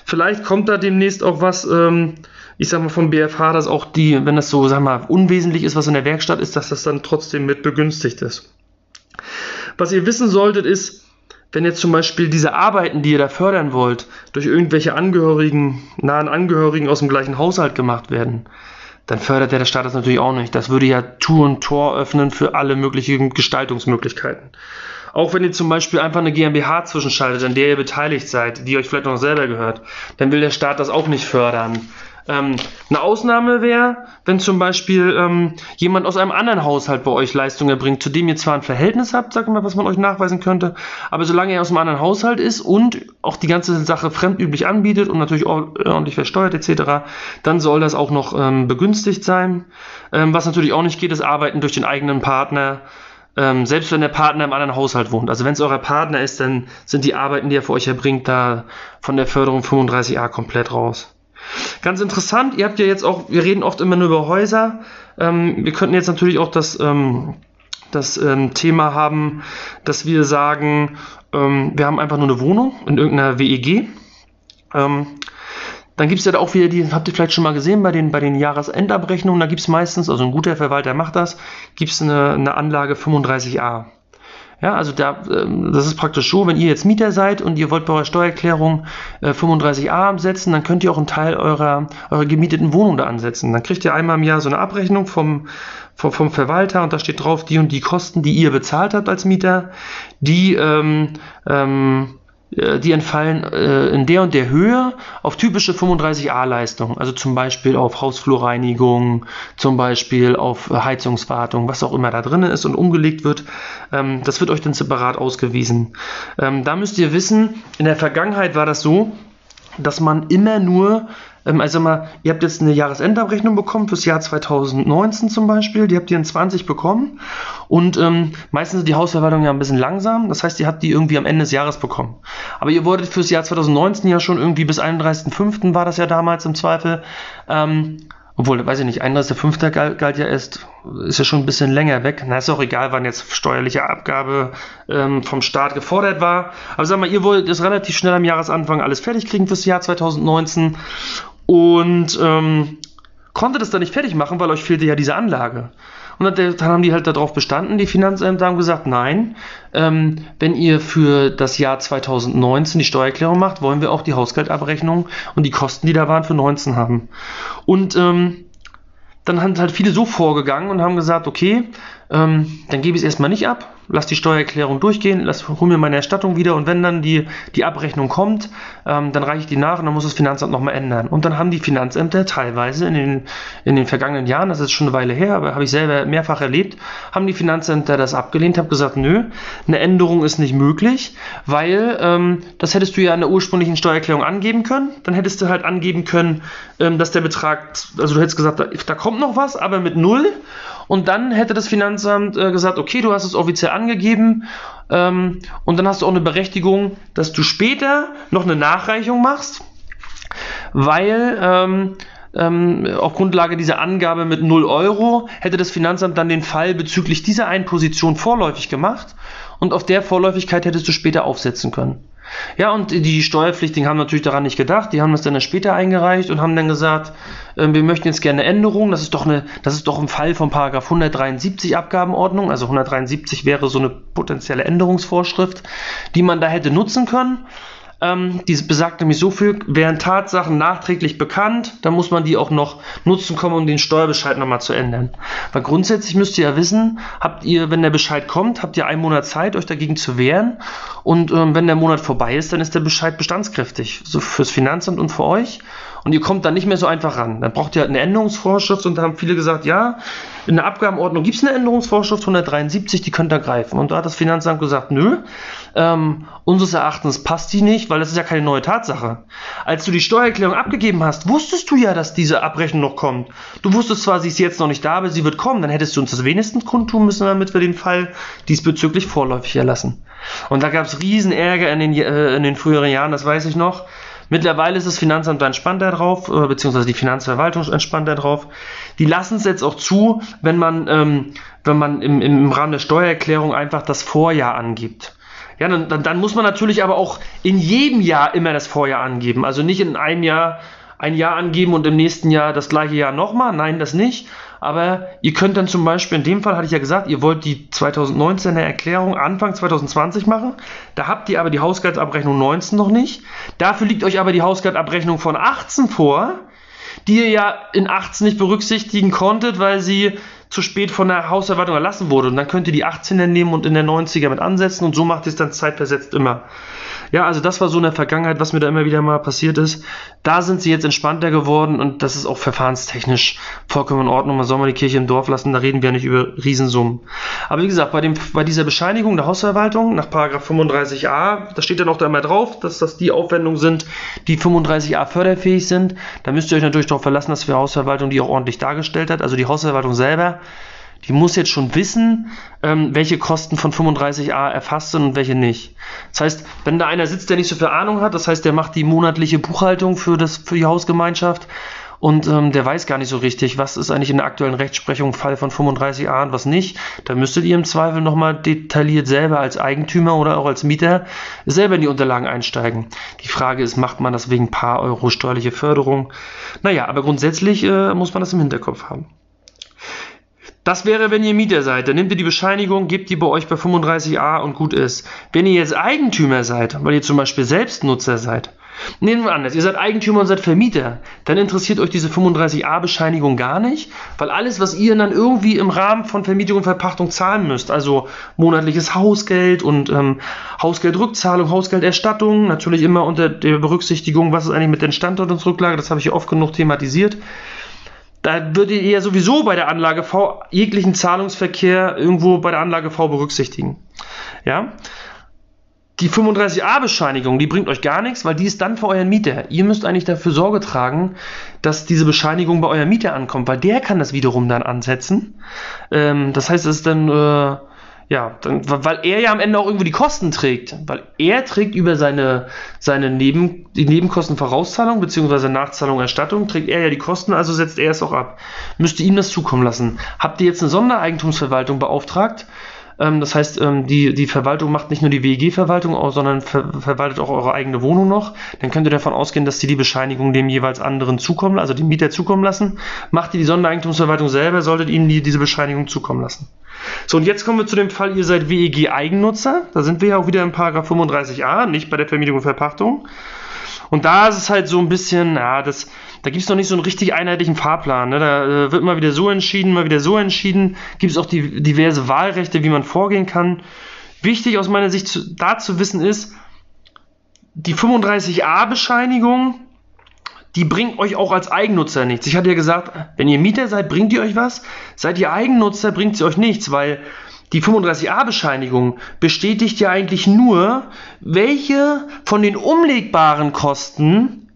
Vielleicht kommt da demnächst auch was, ähm, ich sag mal vom BFH, dass auch die, wenn das so, sag mal, unwesentlich ist, was in der Werkstatt ist, dass das dann trotzdem mit begünstigt ist. Was ihr wissen solltet, ist, wenn jetzt zum Beispiel diese Arbeiten, die ihr da fördern wollt, durch irgendwelche Angehörigen, nahen Angehörigen aus dem gleichen Haushalt gemacht werden, dann fördert der Staat das natürlich auch nicht. Das würde ja Tour und Tor öffnen für alle möglichen Gestaltungsmöglichkeiten. Auch wenn ihr zum Beispiel einfach eine GmbH zwischenschaltet, an der ihr beteiligt seid, die euch vielleicht noch selber gehört, dann will der Staat das auch nicht fördern. Ähm, eine Ausnahme wäre, wenn zum Beispiel ähm, jemand aus einem anderen Haushalt bei euch Leistungen erbringt, zu dem ihr zwar ein Verhältnis habt, sag mal, was man euch nachweisen könnte, aber solange er aus einem anderen Haushalt ist und auch die ganze Sache fremdüblich anbietet und natürlich ordentlich versteuert etc., dann soll das auch noch ähm, begünstigt sein. Ähm, was natürlich auch nicht geht, ist Arbeiten durch den eigenen Partner ähm, selbst wenn der Partner im anderen Haushalt wohnt. Also wenn es euer Partner ist, dann sind die Arbeiten, die er für euch erbringt, da von der Förderung 35a komplett raus. Ganz interessant, ihr habt ja jetzt auch, wir reden oft immer nur über Häuser. Ähm, wir könnten jetzt natürlich auch das, ähm, das ähm, Thema haben, dass wir sagen, ähm, wir haben einfach nur eine Wohnung in irgendeiner WEG. Ähm, dann gibt es ja auch wieder die, habt ihr vielleicht schon mal gesehen, bei den, bei den Jahresendabrechnungen, da gibt es meistens, also ein guter Verwalter macht das, gibt es eine, eine Anlage 35a. Ja, also da, ähm, das ist praktisch so, wenn ihr jetzt Mieter seid und ihr wollt bei eurer Steuererklärung 35a äh, ansetzen, dann könnt ihr auch einen Teil eurer, eurer gemieteten Wohnung da ansetzen. Dann kriegt ihr einmal im Jahr so eine Abrechnung vom, vom, vom Verwalter und da steht drauf, die und die Kosten, die ihr bezahlt habt als Mieter, die ähm, ähm, äh, die entfallen äh, in der und der Höhe auf typische 35a-Leistungen, also zum Beispiel auf Hausflurreinigung, zum Beispiel auf Heizungswartung, was auch immer da drin ist und umgelegt wird. Ähm, das wird euch dann separat ausgewiesen. Ähm, da müsst ihr wissen, in der Vergangenheit war das so, dass man immer nur also mal, ihr habt jetzt eine Jahresendabrechnung bekommen fürs Jahr 2019 zum Beispiel, die habt ihr in 20 bekommen und ähm, meistens ist die Hausverwaltung ja ein bisschen langsam, das heißt, ihr habt die irgendwie am Ende des Jahres bekommen. Aber ihr wolltet fürs Jahr 2019 ja schon irgendwie bis 31.05. war das ja damals im Zweifel, ähm, obwohl, weiß ich nicht, 31.05. Galt, galt ja erst, ist ja schon ein bisschen länger weg. Na, ist auch egal, wann jetzt steuerliche Abgabe ähm, vom Staat gefordert war. Aber sag mal, ihr wollt es relativ schnell am Jahresanfang alles fertig kriegen fürs Jahr 2019 und ähm, konnte das dann nicht fertig machen, weil euch fehlte ja diese Anlage. Und dann, haben die halt darauf bestanden, die Finanzämter haben gesagt, nein, ähm, wenn ihr für das Jahr 2019 die Steuererklärung macht, wollen wir auch die Hausgeldabrechnung und die Kosten, die da waren, für 19 haben. Und ähm, dann haben halt viele so vorgegangen und haben gesagt, okay, ähm, dann gebe ich es erstmal nicht ab, lass die Steuererklärung durchgehen, lass, hol mir meine Erstattung wieder und wenn dann die, die Abrechnung kommt, ähm, dann reiche ich die nach und dann muss das Finanzamt nochmal ändern. Und dann haben die Finanzämter teilweise in den, in den vergangenen Jahren, das ist schon eine Weile her, aber habe ich selber mehrfach erlebt, haben die Finanzämter das abgelehnt, haben gesagt, nö, eine Änderung ist nicht möglich, weil ähm, das hättest du ja in der ursprünglichen Steuererklärung angeben können, dann hättest du halt angeben können, ähm, dass der Betrag, also du hättest gesagt, da, da kommt noch was, aber mit null und dann hätte das Finanzamt äh, gesagt, okay, du hast es offiziell angegeben ähm, und dann hast du auch eine Berechtigung, dass du später noch eine Nachreichung machst, weil ähm, ähm, auf Grundlage dieser Angabe mit 0 Euro hätte das Finanzamt dann den Fall bezüglich dieser einen Position vorläufig gemacht und auf der Vorläufigkeit hättest du später aufsetzen können. Ja, und die Steuerpflichtigen haben natürlich daran nicht gedacht. Die haben das dann später eingereicht und haben dann gesagt, äh, wir möchten jetzt gerne eine Änderung. Das ist doch eine, das ist doch im Fall von Paragraph 173 Abgabenordnung. Also 173 wäre so eine potenzielle Änderungsvorschrift, die man da hätte nutzen können. Ähm, die besagt nämlich so viel, wären Tatsachen nachträglich bekannt, dann muss man die auch noch nutzen kommen, um den Steuerbescheid nochmal zu ändern. Weil grundsätzlich müsst ihr ja wissen, habt ihr, wenn der Bescheid kommt, habt ihr einen Monat Zeit, euch dagegen zu wehren. Und ähm, wenn der Monat vorbei ist, dann ist der Bescheid bestandskräftig. So fürs Finanzamt und für euch und ihr kommt dann nicht mehr so einfach ran. Dann braucht ihr eine Änderungsvorschrift und da haben viele gesagt, ja, in der Abgabenordnung gibt es eine Änderungsvorschrift 173, die könnt ihr greifen. Und da hat das Finanzamt gesagt, nö, ähm, unseres Erachtens passt die nicht, weil das ist ja keine neue Tatsache. Als du die Steuererklärung abgegeben hast, wusstest du ja, dass diese Abrechnung noch kommt. Du wusstest zwar, sie ist jetzt noch nicht da, aber sie wird kommen. Dann hättest du uns das wenigstens kundtun müssen, damit wir den Fall diesbezüglich vorläufig erlassen. Und da gab es riesen in den, äh, in den früheren Jahren, das weiß ich noch. Mittlerweile ist das Finanzamt entspannter drauf, äh, beziehungsweise die Finanzverwaltung entspannter drauf. Die lassen es jetzt auch zu, wenn man, ähm, wenn man im, im Rahmen der Steuererklärung einfach das Vorjahr angibt. Ja, dann, dann, dann muss man natürlich aber auch in jedem Jahr immer das Vorjahr angeben. Also nicht in einem Jahr ein Jahr angeben und im nächsten Jahr das gleiche Jahr nochmal. Nein, das nicht. Aber ihr könnt dann zum Beispiel, in dem Fall hatte ich ja gesagt, ihr wollt die 2019er Erklärung Anfang 2020 machen. Da habt ihr aber die Haushaltsabrechnung 19 noch nicht. Dafür liegt euch aber die Haushaltsabrechnung von 18 vor, die ihr ja in 18 nicht berücksichtigen konntet, weil sie zu spät von der Hausverwaltung erlassen wurde. Und dann könnt ihr die 18er nehmen und in der 90er mit ansetzen und so macht ihr es dann zeitversetzt immer. Ja, also das war so in der Vergangenheit, was mir da immer wieder mal passiert ist. Da sind sie jetzt entspannter geworden und das ist auch verfahrenstechnisch vollkommen in Ordnung. Man soll mal die Kirche im Dorf lassen, da reden wir ja nicht über Riesensummen. Aber wie gesagt, bei, dem, bei dieser Bescheinigung der Hausverwaltung nach 35a, da steht ja noch da immer drauf, dass das die Aufwendungen sind, die 35a förderfähig sind. Da müsst ihr euch natürlich darauf verlassen, dass die Hausverwaltung die auch ordentlich dargestellt hat. Also die Hausverwaltung selber die muss jetzt schon wissen, ähm, welche Kosten von 35a erfasst sind und welche nicht. Das heißt, wenn da einer sitzt, der nicht so viel Ahnung hat, das heißt, der macht die monatliche Buchhaltung für, das, für die Hausgemeinschaft und ähm, der weiß gar nicht so richtig, was ist eigentlich in der aktuellen Rechtsprechung Fall von 35a und was nicht, da müsstet ihr im Zweifel nochmal detailliert selber als Eigentümer oder auch als Mieter selber in die Unterlagen einsteigen. Die Frage ist, macht man das wegen paar Euro steuerliche Förderung? Naja, aber grundsätzlich äh, muss man das im Hinterkopf haben. Das wäre, wenn ihr Mieter seid. Dann nehmt ihr die Bescheinigung, gebt die bei euch bei 35a und gut ist. Wenn ihr jetzt Eigentümer seid, weil ihr zum Beispiel Selbstnutzer seid, Nehmen wir anders, ihr seid Eigentümer und seid Vermieter, dann interessiert euch diese 35a-Bescheinigung gar nicht, weil alles, was ihr dann irgendwie im Rahmen von Vermietung und Verpachtung zahlen müsst, also monatliches Hausgeld und ähm, Hausgeldrückzahlung, Hausgelderstattung, natürlich immer unter der Berücksichtigung, was ist eigentlich mit den Standortungsrücklage, das habe ich oft genug thematisiert, da würdet ihr ja sowieso bei der Anlage V jeglichen Zahlungsverkehr irgendwo bei der Anlage V berücksichtigen. Ja, die 35a-Bescheinigung, die bringt euch gar nichts, weil die ist dann für euren Mieter. Ihr müsst eigentlich dafür Sorge tragen, dass diese Bescheinigung bei eurem Mieter ankommt, weil der kann das wiederum dann ansetzen. Ähm, das heißt, es ist dann, äh, ja, dann, weil er ja am Ende auch irgendwo die Kosten trägt. Weil er trägt über seine, seine Neben, die Nebenkostenvorauszahlung bzw. Nachzahlung Erstattung, trägt er ja die Kosten, also setzt er es auch ab. Müsst ihr ihm das zukommen lassen. Habt ihr jetzt eine Sondereigentumsverwaltung beauftragt? Ähm, das heißt, ähm, die, die Verwaltung macht nicht nur die WEG-Verwaltung aus, sondern ver verwaltet auch eure eigene Wohnung noch. Dann könnt ihr davon ausgehen, dass die die Bescheinigung dem jeweils anderen zukommen, also dem Mieter zukommen lassen. Macht ihr die Sondereigentumsverwaltung selber, solltet ihnen die, diese Bescheinigung zukommen lassen. So, und jetzt kommen wir zu dem Fall, ihr seid WEG-Eigennutzer. Da sind wir ja auch wieder in Paragraph 35a, nicht bei der Vermietung und Verpachtung. Und da ist es halt so ein bisschen, ja, das, da gibt es noch nicht so einen richtig einheitlichen Fahrplan. Ne? Da äh, wird mal wieder so entschieden, mal wieder so entschieden. Gibt es auch die, diverse Wahlrechte, wie man vorgehen kann. Wichtig aus meiner Sicht zu, da zu wissen ist, die 35a-Bescheinigung, die bringt euch auch als Eigennutzer nichts. Ich hatte ja gesagt, wenn ihr Mieter seid, bringt ihr euch was. Seid ihr Eigennutzer, bringt sie euch nichts, weil die 35a-Bescheinigung bestätigt ja eigentlich nur, welche von den umlegbaren Kosten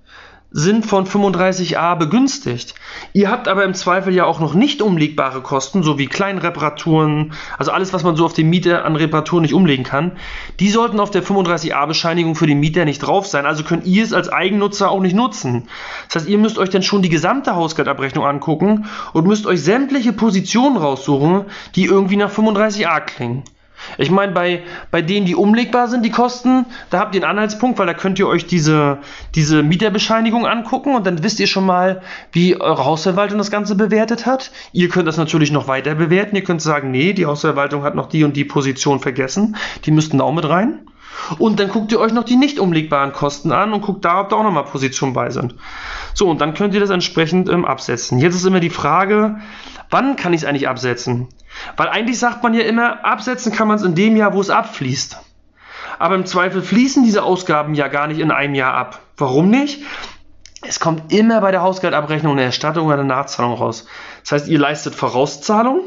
sind von 35a begünstigt. Ihr habt aber im Zweifel ja auch noch nicht umlegbare Kosten, so wie Kleinreparaturen, also alles, was man so auf den Mieter an Reparaturen nicht umlegen kann. Die sollten auf der 35a-Bescheinigung für den Mieter nicht drauf sein, also könnt ihr es als Eigennutzer auch nicht nutzen. Das heißt, ihr müsst euch dann schon die gesamte Hausgeldabrechnung angucken und müsst euch sämtliche Positionen raussuchen, die irgendwie nach 35a klingen. Ich meine, bei, bei denen, die umlegbar sind, die Kosten, da habt ihr einen Anhaltspunkt, weil da könnt ihr euch diese, diese Mieterbescheinigung angucken und dann wisst ihr schon mal, wie eure Hausverwaltung das Ganze bewertet hat. Ihr könnt das natürlich noch weiter bewerten. Ihr könnt sagen, nee, die Hausverwaltung hat noch die und die Position vergessen. Die müssten auch mit rein. Und dann guckt ihr euch noch die nicht umlegbaren Kosten an und guckt da, ob da auch nochmal Positionen bei sind. So, und dann könnt ihr das entsprechend ähm, absetzen. Jetzt ist immer die Frage, wann kann ich es eigentlich absetzen? Weil eigentlich sagt man ja immer, absetzen kann man es in dem Jahr, wo es abfließt. Aber im Zweifel fließen diese Ausgaben ja gar nicht in einem Jahr ab. Warum nicht? Es kommt immer bei der Hausgeldabrechnung eine Erstattung oder eine Nachzahlung raus. Das heißt, ihr leistet Vorauszahlung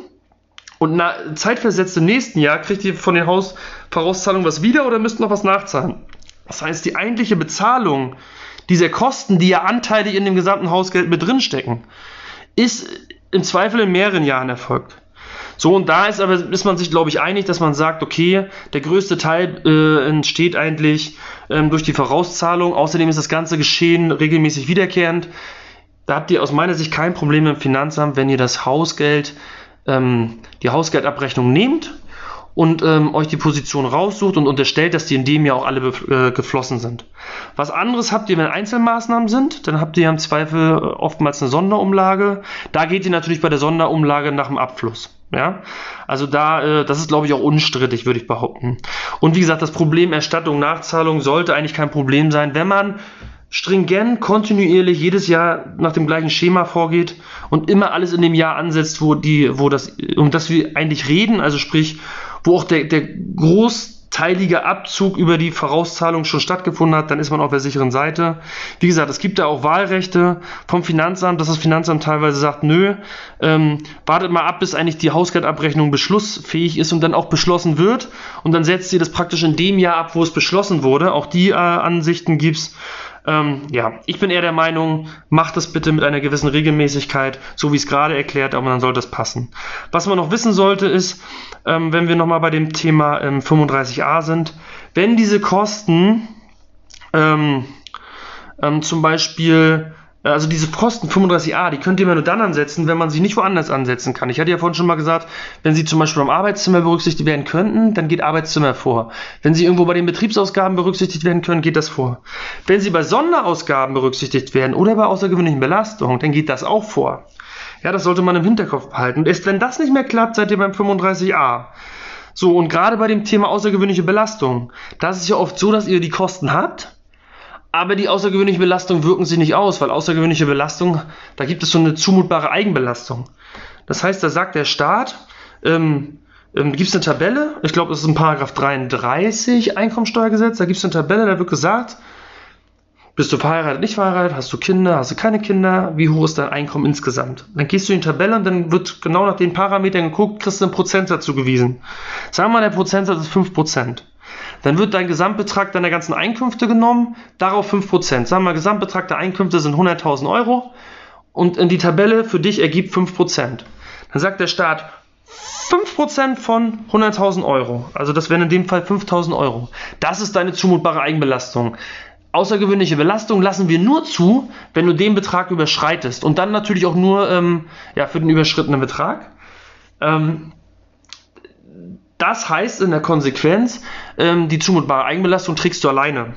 und zeitversetzt im nächsten Jahr kriegt ihr von den Hausvorauszahlungen was wieder oder müsst noch was nachzahlen. Das heißt, die eigentliche Bezahlung dieser Kosten, die ja anteilig in dem gesamten Hausgeld mit drinstecken, ist im Zweifel in mehreren Jahren erfolgt. So, und da ist aber, ist man sich, glaube ich, einig, dass man sagt, okay, der größte Teil äh, entsteht eigentlich ähm, durch die Vorauszahlung. Außerdem ist das ganze Geschehen regelmäßig wiederkehrend. Da habt ihr aus meiner Sicht kein Problem im Finanzamt, wenn ihr das Hausgeld, ähm, die Hausgeldabrechnung nehmt und ähm, euch die Position raussucht und unterstellt, dass die in dem Jahr auch alle äh, geflossen sind. Was anderes habt ihr, wenn Einzelmaßnahmen sind, dann habt ihr im Zweifel äh, oftmals eine Sonderumlage. Da geht ihr natürlich bei der Sonderumlage nach dem Abfluss. Ja, also da, äh, das ist glaube ich auch unstrittig, würde ich behaupten. Und wie gesagt, das Problem Erstattung, Nachzahlung sollte eigentlich kein Problem sein, wenn man stringent, kontinuierlich jedes Jahr nach dem gleichen Schema vorgeht und immer alles in dem Jahr ansetzt, wo die, wo das, um das wir eigentlich reden, also sprich, wo auch der, der großteilige Abzug über die Vorauszahlung schon stattgefunden hat, dann ist man auf der sicheren Seite. Wie gesagt, es gibt da auch Wahlrechte vom Finanzamt, dass das Finanzamt teilweise sagt, nö, ähm, wartet mal ab, bis eigentlich die Hausgeldabrechnung beschlussfähig ist und dann auch beschlossen wird und dann setzt sie das praktisch in dem Jahr ab, wo es beschlossen wurde. Auch die äh, Ansichten gibt's. Ähm, ja, ich bin eher der Meinung, macht das bitte mit einer gewissen Regelmäßigkeit, so wie es gerade erklärt, aber dann sollte es passen. Was man noch wissen sollte, ist, ähm, wenn wir nochmal bei dem Thema ähm, 35a sind, wenn diese Kosten ähm, ähm, zum Beispiel also diese Kosten 35a, die könnt ihr immer nur dann ansetzen, wenn man sie nicht woanders ansetzen kann. Ich hatte ja vorhin schon mal gesagt, wenn sie zum Beispiel am Arbeitszimmer berücksichtigt werden könnten, dann geht Arbeitszimmer vor. Wenn sie irgendwo bei den Betriebsausgaben berücksichtigt werden können, geht das vor. Wenn sie bei Sonderausgaben berücksichtigt werden oder bei außergewöhnlichen Belastungen, dann geht das auch vor. Ja, das sollte man im Hinterkopf behalten. Und erst wenn das nicht mehr klappt, seid ihr beim 35a. So, und gerade bei dem Thema außergewöhnliche Belastung, da ist es ja oft so, dass ihr die Kosten habt, aber die außergewöhnliche Belastung wirken sich nicht aus, weil außergewöhnliche Belastung, da gibt es so eine zumutbare Eigenbelastung. Das heißt, da sagt der Staat, ähm, ähm, gibt es eine Tabelle, ich glaube, es ist in Paragraph 33 Einkommensteuergesetz, da gibt es eine Tabelle, da wird gesagt, bist du verheiratet, nicht verheiratet, hast du Kinder, hast du keine Kinder, wie hoch ist dein Einkommen insgesamt? Dann gehst du in die Tabelle und dann wird genau nach den Parametern geguckt, kriegst du einen Prozentsatz zugewiesen. Sagen wir mal, der Prozentsatz ist 5%. Dann wird dein Gesamtbetrag deiner ganzen Einkünfte genommen, darauf 5%. Sagen wir Gesamtbetrag der Einkünfte sind 100.000 Euro und in die Tabelle für dich ergibt 5%. Dann sagt der Staat, 5% von 100.000 Euro, also das wären in dem Fall 5.000 Euro. Das ist deine zumutbare Eigenbelastung. Außergewöhnliche Belastung lassen wir nur zu, wenn du den Betrag überschreitest und dann natürlich auch nur ähm, ja, für den überschrittenen Betrag. Ähm, das heißt in der Konsequenz, ähm, die zumutbare Eigenbelastung trägst du alleine.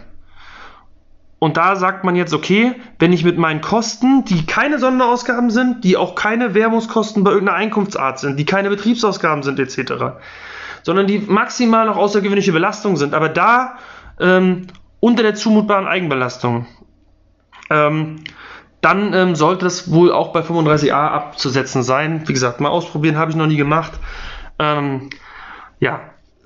Und da sagt man jetzt, okay, wenn ich mit meinen Kosten, die keine Sonderausgaben sind, die auch keine Werbungskosten bei irgendeiner Einkunftsart sind, die keine Betriebsausgaben sind etc., sondern die maximal noch außergewöhnliche Belastung sind, aber da ähm, unter der zumutbaren Eigenbelastung, ähm, dann ähm, sollte das wohl auch bei 35a abzusetzen sein. Wie gesagt, mal ausprobieren habe ich noch nie gemacht. Ähm, ja,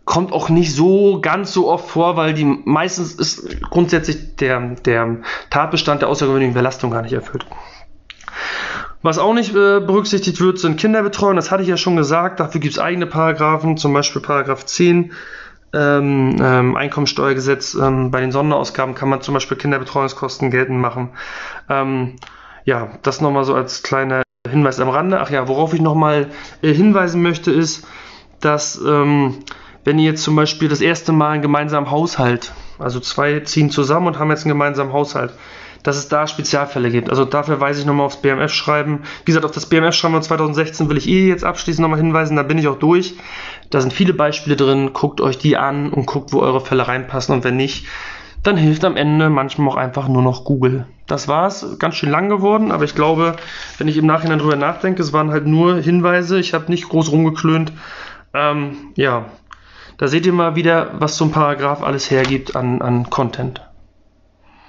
kommt auch nicht so ganz so oft vor, weil die meistens ist grundsätzlich der, der Tatbestand der außergewöhnlichen Belastung gar nicht erfüllt. Was auch nicht äh, berücksichtigt wird, sind Kinderbetreuung. Das hatte ich ja schon gesagt. Dafür gibt es eigene Paragraphen, zum Beispiel Paragraph 10 ähm, ähm, Einkommensteuergesetz. Ähm, bei den Sonderausgaben kann man zum Beispiel Kinderbetreuungskosten geltend machen. Ähm, ja, das nochmal so als kleiner Hinweis am Rande. Ach ja, worauf ich nochmal äh, hinweisen möchte, ist, dass ähm, wenn ihr jetzt zum Beispiel das erste Mal einen gemeinsamen Haushalt, also zwei ziehen zusammen und haben jetzt einen gemeinsamen Haushalt, dass es da Spezialfälle gibt. Also dafür weise ich nochmal aufs BMF schreiben. Wie gesagt, auf das BMF schreiben wir 2016 will ich eh jetzt abschließend nochmal hinweisen, da bin ich auch durch. Da sind viele Beispiele drin, guckt euch die an und guckt, wo eure Fälle reinpassen und wenn nicht, dann hilft am Ende manchmal auch einfach nur noch Google. Das war's, ganz schön lang geworden, aber ich glaube, wenn ich im Nachhinein drüber nachdenke, es waren halt nur Hinweise, ich habe nicht groß rumgeklönt. Ähm, ja, da seht ihr mal wieder, was so ein Paragraph alles hergibt an, an Content.